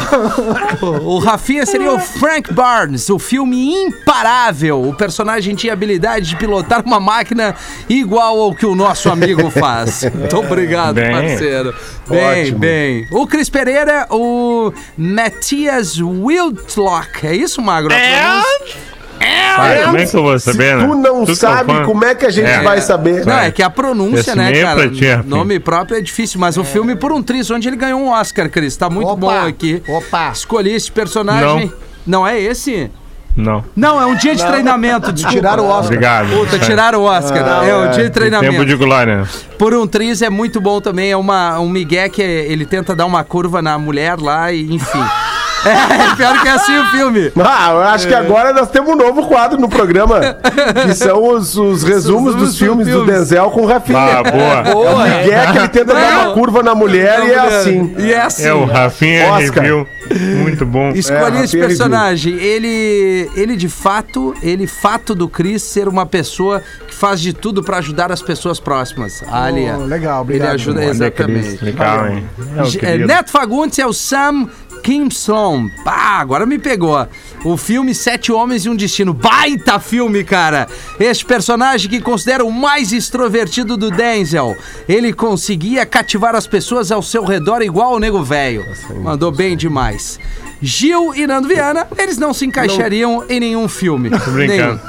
O, o Rafinha seria o Frank Barnes, o filme imparável. O personagem tinha habilidade de pilotar uma máquina igual ao que o nosso amigo faz. Muito obrigado, Bem. parceiro. Bem, Ótimo. bem. O Cris Pereira, o Matthias Wildlock. É isso, Magro? A pronúncia? Ah, como é que eu vou saber, né? Tu não Tu que é sabe fã. como é que a gente É. vai saber. Não, é que a pronúncia, Esse né, é cara? ti, Rafinha. nome próprio é difícil, mas o filme por um triz, onde ele ganhou um Oscar, Cris. Tá muito Opa, bom aqui. opa. Escolhi esse personagem. Não. é esse? Não. Não, é um dia de treinamento, desculpa. Tiraram o Oscar. Obrigado. Puta, tiraram o Oscar. é um dia de treinamento. Tempo de glória. Por um triz é muito bom também. É uma, um migué que ele tenta dar uma curva na mulher lá e, enfim. É, pior que é assim o filme. Ah, eu acho que agora nós temos um novo quadro no programa, que são os, os resumos dos dos filmes do. Denzel com o Rafinha. Ah, boa. É o Miguel que ele tenta dar Não. uma curva na mulher e é assim. E é assim. É o Rafinha Oscar. Review. Muito bom. Escolhi É, esse Rafinha personagem. Ele, ele de fato, ele fato do Chris ser uma pessoa que faz de tudo pra ajudar as pessoas próximas. Ali, Oh, legal, Ele obrigado. ajuda Olha, exatamente. Legal, hein? É É. Neto Fagundes é o Sam Kim Sloan. Ah, agora me pegou. O filme Sete Homens e um Destino. Baita filme, cara! Este personagem que considera o mais extrovertido do Denzel. Ele conseguia cativar as pessoas ao seu redor igual o nego velho. Mandou bem demais. Gil e Nando Viana, eles não se encaixariam em nenhum filme. Tô brincando.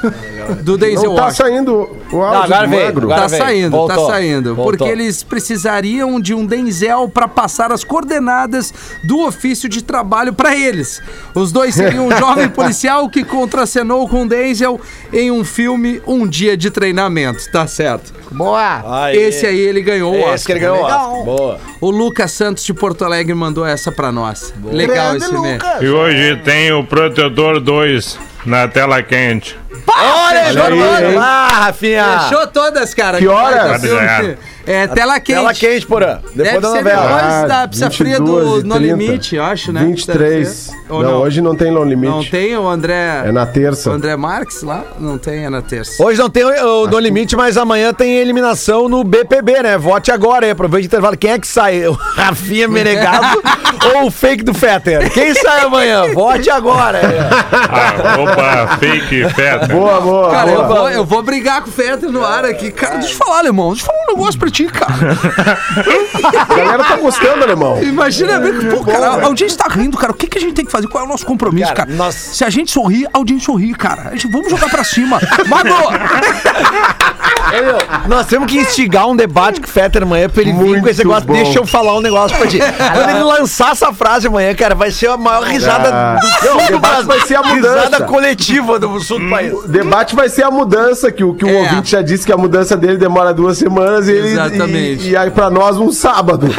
Do Denzel Não tá Washington. saindo o áudio agora do veio, magro. agora Tá veio. saindo, Voltou. tá saindo. Voltou. Porque eles precisariam de um Denzel pra passar as coordenadas do ofício de trabalho pra eles. Os dois seriam um jovem policial que contracenou com Denzel em um filme Um Dia de Treinamento. Tá certo. Boa. Aí. Esse aí ele ganhou o Esse Oscar. que ele ganhou o Legal. Oscar. Boa. O Lucas Santos de Porto Alegre mandou essa pra nós. Legal Grande esse mesmo. E hoje tem o Protetor 2 na tela quente. Olha, aí, jogando hein? lá, Rafinha. Fechou todas, cara. Que hora? baita Tá. É tela quente. Tela quente, porã. Depois Deve da ser novela. depois Ah, da pizza fria 22 do No 30. Limite, eu acho, né? Deve 23. ser. Ou Não, hoje não tem No Limite. Não tem o André. É na terça. O André Marques lá? Não tem, é na terça. Hoje não tem o, o No Limite, mas amanhã tem eliminação no BPB, né? Vote agora aí, aproveite o intervalo. Quem é que sai? O Rafinha Menegado ou o fake do Fetter? Quem sai amanhã? Vote agora. Ah, opa, fake, feta. Boa, boa. Cara, eu boa. vou, eu vou brigar com o Fetter no ar aqui. Cara, deixa eu falar, alemão. Deixa eu falar um negócio pra ti, cara. A galera tá gostando, alemão. Imagina bem que, pô, cara, a audiência tá rindo, cara. O que, que a gente tem que fazer? Qual é o nosso compromisso, Cara, cara? nós- Se a gente sorrir, a audiência sorri, cara. A gente, vamos jogar pra cima. Mago! Nós temos que instigar um debate com o Fetter amanhã pra ele vir Muito com esse negócio. bom. Deixa eu falar um negócio pra ti. Quando ele lançar essa frase amanhã, cara, vai ser a maior risada Ah. do sul Não, do debate Brasil. vai ser a mudança. Risada coletiva do sul do país. O debate vai ser a mudança, que o, que o É. ouvinte já disse que a mudança dele demora duas semanas e, ele, Exatamente. e, e aí pra nós um sábado. né?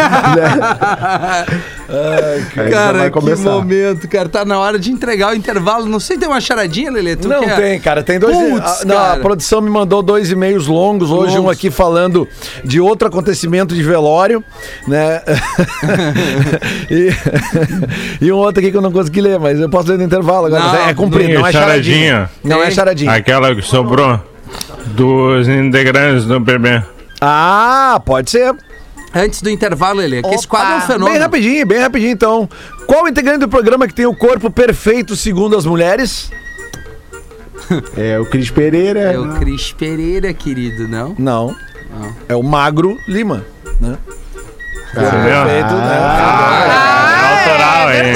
Já Cara, que momento, cara. Tá na hora de entregar o intervalo. Não sei, tem uma charadinha, Lelê? Tu Não quer? tem, cara. Tem dois. Putz, a, não, a cara. produção me mandou dois e-mails longos. Hoje, um Longos. aqui falando de outro acontecimento de velório, né? e, e um outro aqui que eu não consegui ler, mas eu posso ler no intervalo agora. Não, é comprido, não é charadinha. charadinha. Não é charadinha. Aquela que sobrou dos integrantes do PB. Ah, pode ser. Antes do intervalo, Lelê, que esse quadro é um fenômeno. Bem rapidinho, bem rapidinho então. Qual integrante do programa que tem o corpo perfeito segundo as mulheres? É o Cris Pereira. É o Cris Pereira, querido, não? Não. É o Magro Lima, né? Entendeu? né? Autoral, hein?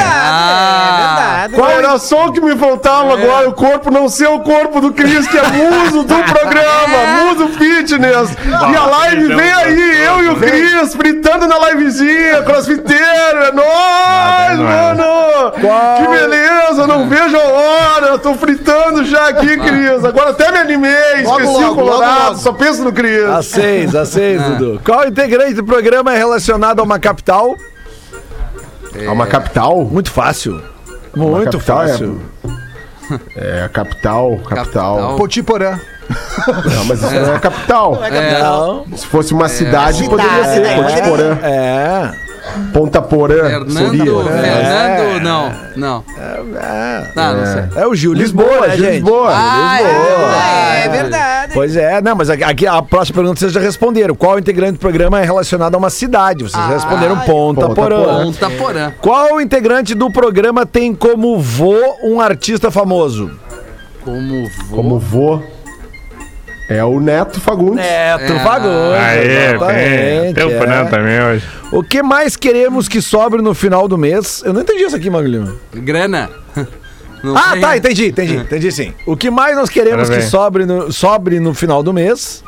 Ah, Qual era o som que me faltava agora? O corpo não ser o corpo do Cris, que é muso do programa, muso fitness. E a live vem aí, eu e o Cris, fritando na livezinha, crossfiteiro, é nóis, mano! Que beleza, não vejo a hora, eu tô fritando já aqui, Cris. Agora até me animei, esqueci logo, o Colorado, logo, logo. só penso no Cris. A seis, a seis, Dudu. Qual integrante do programa é relacionado a uma capital? É uma capital? Muito fácil. Muito capital é- fácil. É a capital, capital. Capital. Potiporã. Não, mas isso não é a capital. é, Não. Se fosse uma cidade, cidade, poderia ser. né? Ponte É. Ponta Porã. Fernando, Soria. Fernando, não, não. É, Tá, não sei. é o Gil Lisboa, Lisboa, né, Gil gente? Lisboa. Ah, é, É verdade. Pois é, não, mas aqui- a próxima pergunta vocês já responderam. Qual integrante do programa é relacionado a uma cidade? Vocês responderam Ponta, Ponta Porã. Ponta Porã. Qual integrante do programa tem como vô um artista famoso? Como vou. Como vô. É o Neto Fagundes. Neto É. Fagundes. Aê, exatamente, tem. Tem o é. Fernando também hoje. O que mais queremos que sobre no final do mês? Eu não entendi isso aqui, Maglino. Grana. Não Ah, tem- tá, entendi, entendi, entendi sim. O que mais nós queremos que Parabéns. sobre no, sobre no final do mês?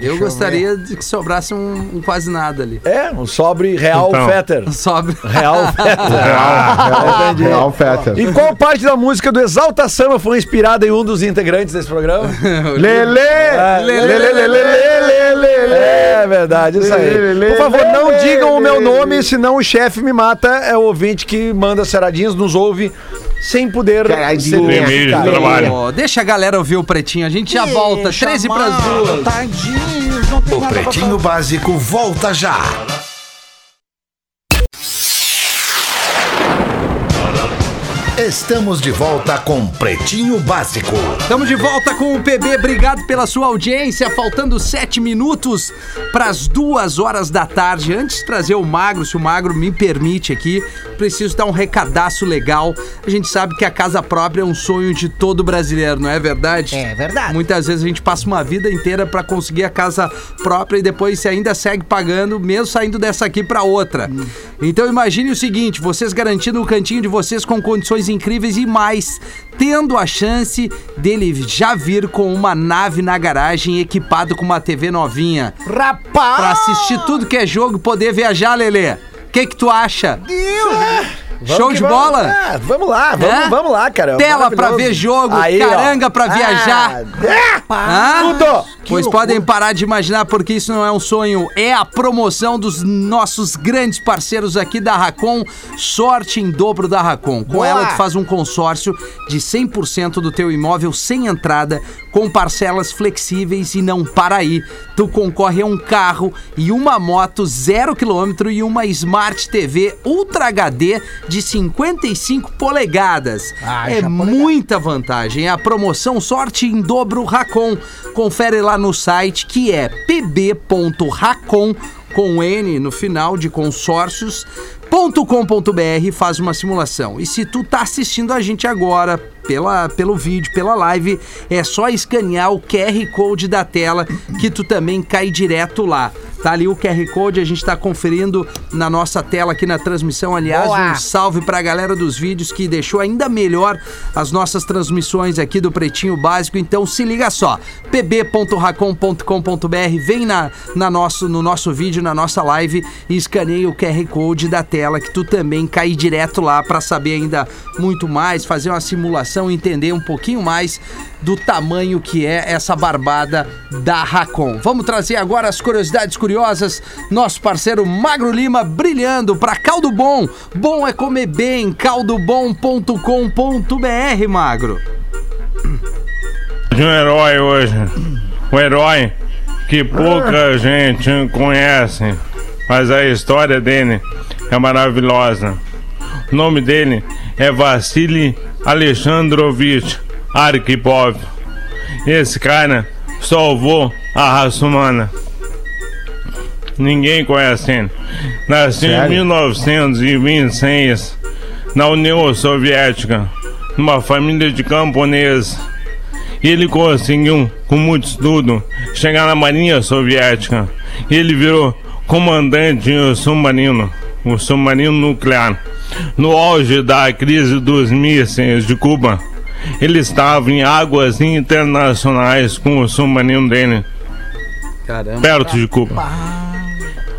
Eu gostaria de que sobrasse um, um quase nada ali. É, um sobre Real Então. Fetter. Sobe. Real Fetter. Real, entendi. Real Fetter. E qual parte da música do Exalta Samba foi inspirada em um dos integrantes desse programa? Lele! Lele, lele, lele, lele, lele. É verdade, isso aí. Por favor, não digam o meu nome, senão o chefe me mata. É o ouvinte que manda seradinhas, nos ouve sem poder de cara. trabalho. Ó, deixa a galera ouvir o pretinho. A gente já volta. 13 para as duas. Tadinhos, não tem O nada pra Pretinho Básico volta já. Estamos de volta com Pretinho Básico. Estamos de volta com o PB. Obrigado pela sua audiência. Faltando sete minutos para as duas horas da tarde. Antes de trazer o Magro, se o Magro me permite aqui, preciso dar um recadaço legal. A gente sabe que a casa própria é um sonho de todo brasileiro, não é verdade? É verdade. Muitas vezes a gente passa uma vida inteira para conseguir a casa própria e depois você ainda segue pagando, mesmo saindo dessa aqui para outra. Então imagine o seguinte: vocês garantindo o cantinho de vocês com condições incríveis e mais, tendo a chance dele já vir com uma nave na garagem equipado com uma TV novinha. Rapaz! Pra assistir tudo que é jogo e poder viajar, Lelê. O que que tu acha? Show que de vamos. bola? Ah, vamos lá, vamos, É? vamos lá, cara. Tela pra ver jogo, Aí, ó. caranga pra viajar. Ah, Hã? Tudo! Pois podem parar de imaginar, porque isso não é um sonho, é a promoção dos nossos grandes parceiros aqui da Racon, sorte em dobro da Racon. Com Boa! ela, tu faz um consórcio de 100% do teu imóvel sem entrada, com parcelas flexíveis e não para aí. Tu concorre a um carro e uma moto zero quilômetro e uma Smart TV Ultra HD de 55 polegadas. Ah, é muita vantagem. É a promoção Sorte em Dobro Racon. Confere lá no site que é pb.racon com N no final de consórcios. .com.br faz uma simulação. E se tu tá assistindo a gente agora pela, pelo vídeo, pela live, é só escanear o QR Code da tela que tu também cai direto lá. Tá ali o QR Code, a gente tá conferindo na nossa tela aqui na transmissão. Aliás, Boa. um salve pra galera dos vídeos que deixou ainda melhor as nossas transmissões aqui do Pretinho Básico. Então se liga só, pb.racom.com.br, vem na, na nosso, no nosso vídeo, na nossa live e escaneia o QR Code da tela que tu também cai direto lá pra saber ainda muito mais, fazer uma simulação, entender um pouquinho mais do tamanho que é essa barbada da Racon. Vamos trazer agora as curiosidades curiosas. Nosso parceiro Magro Lima brilhando para Caldo Bom. Bom é comer bem, caldobom.com.br, Magro. de um herói hoje. Um herói que pouca gente conhece, mas a história dele é maravilhosa. O nome dele é Vassili Alexandrovich Arkhipov. Esse cara salvou a raça humana. Ninguém conhece ele. Nasceu em 1926 na União Soviética, numa família de camponeses. Ele conseguiu, com muito estudo, chegar na Marinha Soviética. Ele virou comandante submarino, o submarino nuclear. No auge da crise dos mísseis de Cuba, ele estava em águas internacionais com o submarino dele, Caramba. perto de Cuba.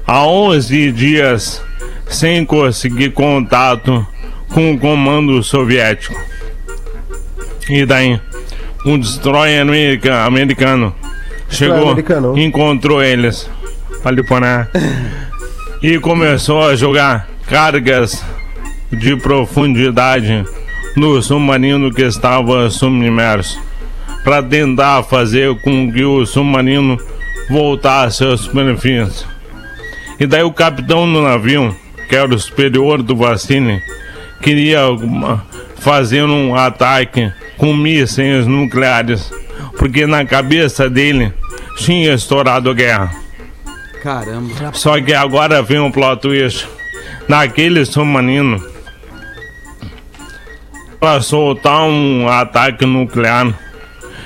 Há 11 dias sem conseguir contato com o comando soviético. E daí, um destroyer america- americano chegou, americano. encontrou eles, ali né? e começou a jogar cargas de profundidade no submarino que estava submerso, para tentar fazer com que o submarino voltasse à superfície. E daí o capitão do navio, que era o superior do Vassini, queria fazer um ataque com mísseis nucleares, porque na cabeça dele tinha estourado a guerra. Caramba. Só que agora vem um plot twist. Naquele submarino, para soltar um ataque nuclear,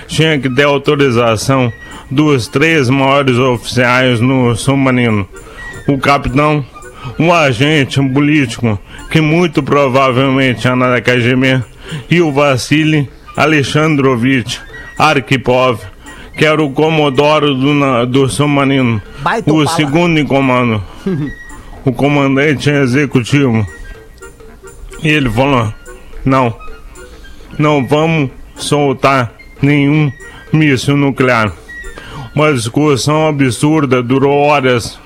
tinha que ter autorização dos três maiores oficiais no submarino: o capitão, um agente político que muito provavelmente era da KGB, e o Vassili Alexandrovich Arkhipov, que era o comodoro do, do submarino, Baita o opala. segundo em comando, o comandante executivo. E ele falou: não, não vamos soltar nenhum míssil nuclear. Uma discussão absurda durou horas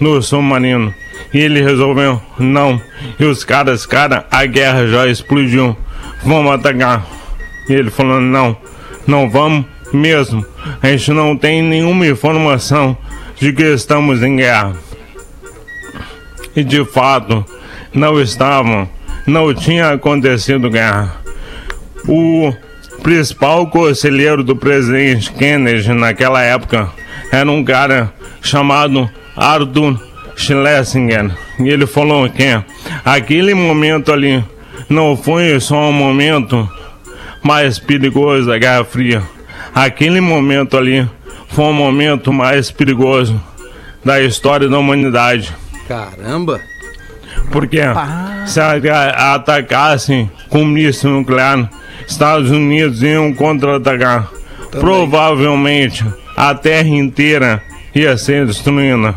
no submarino. E ele resolveu, não. E os caras, cara, a guerra já explodiu. Vamos atacar. E ele falou, não, não vamos mesmo. A gente não tem nenhuma informação de que estamos em guerra. E de fato, não estavam. não tinha acontecido guerra. O principal conselheiro do presidente Kennedy naquela época era um cara chamado Arthur Schlesinger. E ele falou que aquele momento ali não foi só um momento mais perigoso da Guerra Fria. Aquele momento ali foi um momento mais perigoso da história da humanidade. Caramba. Porque se a- atacassem com míssil nuclear, Estados Unidos iam contra-atacar. Provavelmente a terra inteira ia ser destruída.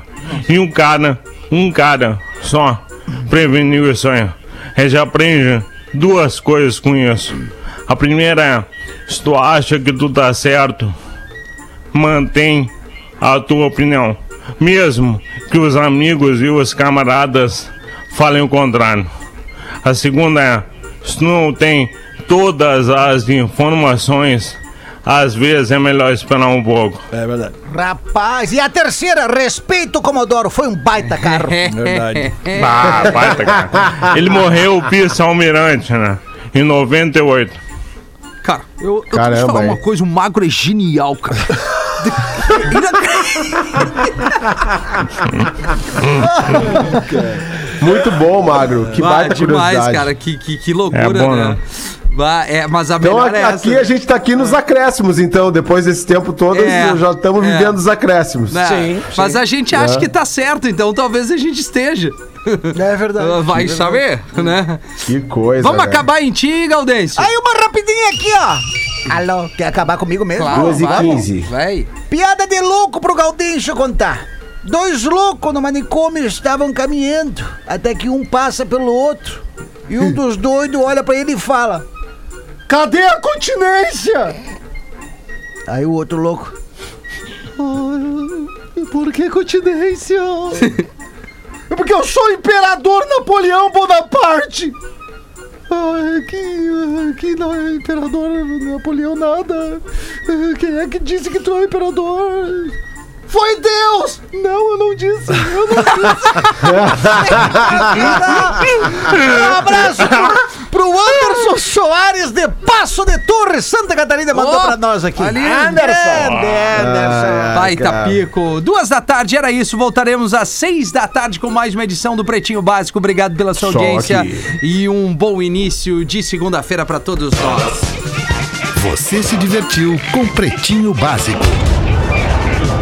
E um cara, um cara só preveniu isso aí. A gente aprende duas coisas com isso. A primeira é, se tu acha que tu tá certo, mantém a tua opinião. Mesmo que os amigos e os camaradas falem o contrário. A segunda é, se tu não tem todas as informações, às vezes é melhor esperar um pouco. É verdade. Rapaz, e a terceira, respeito o Comodoro, foi um baita carro. Verdade. Ah, baita, cara. Ele morreu vice-almirante, né? Em 98. Cara, eu, eu tenho que Caramba, te falar uma coisa, o magro é genial, cara. Muito bom, Magro. Que baita demais, curiosidade. cara. Que, que, que loucura, É bom, né? né? É, mas a Então melhor é essa. aqui a gente tá aqui nos acréscimos, então, depois desse tempo todo, É, já estamos é. vivendo os acréscimos. Né? Mas a gente acha que tá certo, então talvez a gente esteja. É verdade. Vai saber, né? Que coisa. Vamos velho. acabar em ti, Gaudêncio. Aí uma rapidinha aqui, ó. Alô, quer acabar comigo mesmo? Claro, duas e vamos. quinze. Vai. Piada de louco pro Galdêncio contar. Dois loucos no manicômio estavam caminhando, até que um passa pelo outro. E um dos doidos olha pra ele e fala: Cadê a continência? Aí o outro louco. "Ah, Por que continência? é porque eu sou imperador Napoleão Bonaparte. Que, que não é imperador Napoleão nada. Quem é que disse que tu é imperador? Foi Deus! Não, eu não disse. Eu não disse. um abraço pro, pro Anderson Soares de Passo de Torres, Santa Catarina, mandou Oh, pra nós aqui. ali, Anderson! Anderson! Baita cara. pico. Duas da tarde, era isso. Voltaremos às seis da tarde com mais uma edição do Pretinho Básico. Obrigado pela sua Só audiência aqui. e um bom início de segunda-feira pra todos nós. Você se divertiu com Pretinho Básico.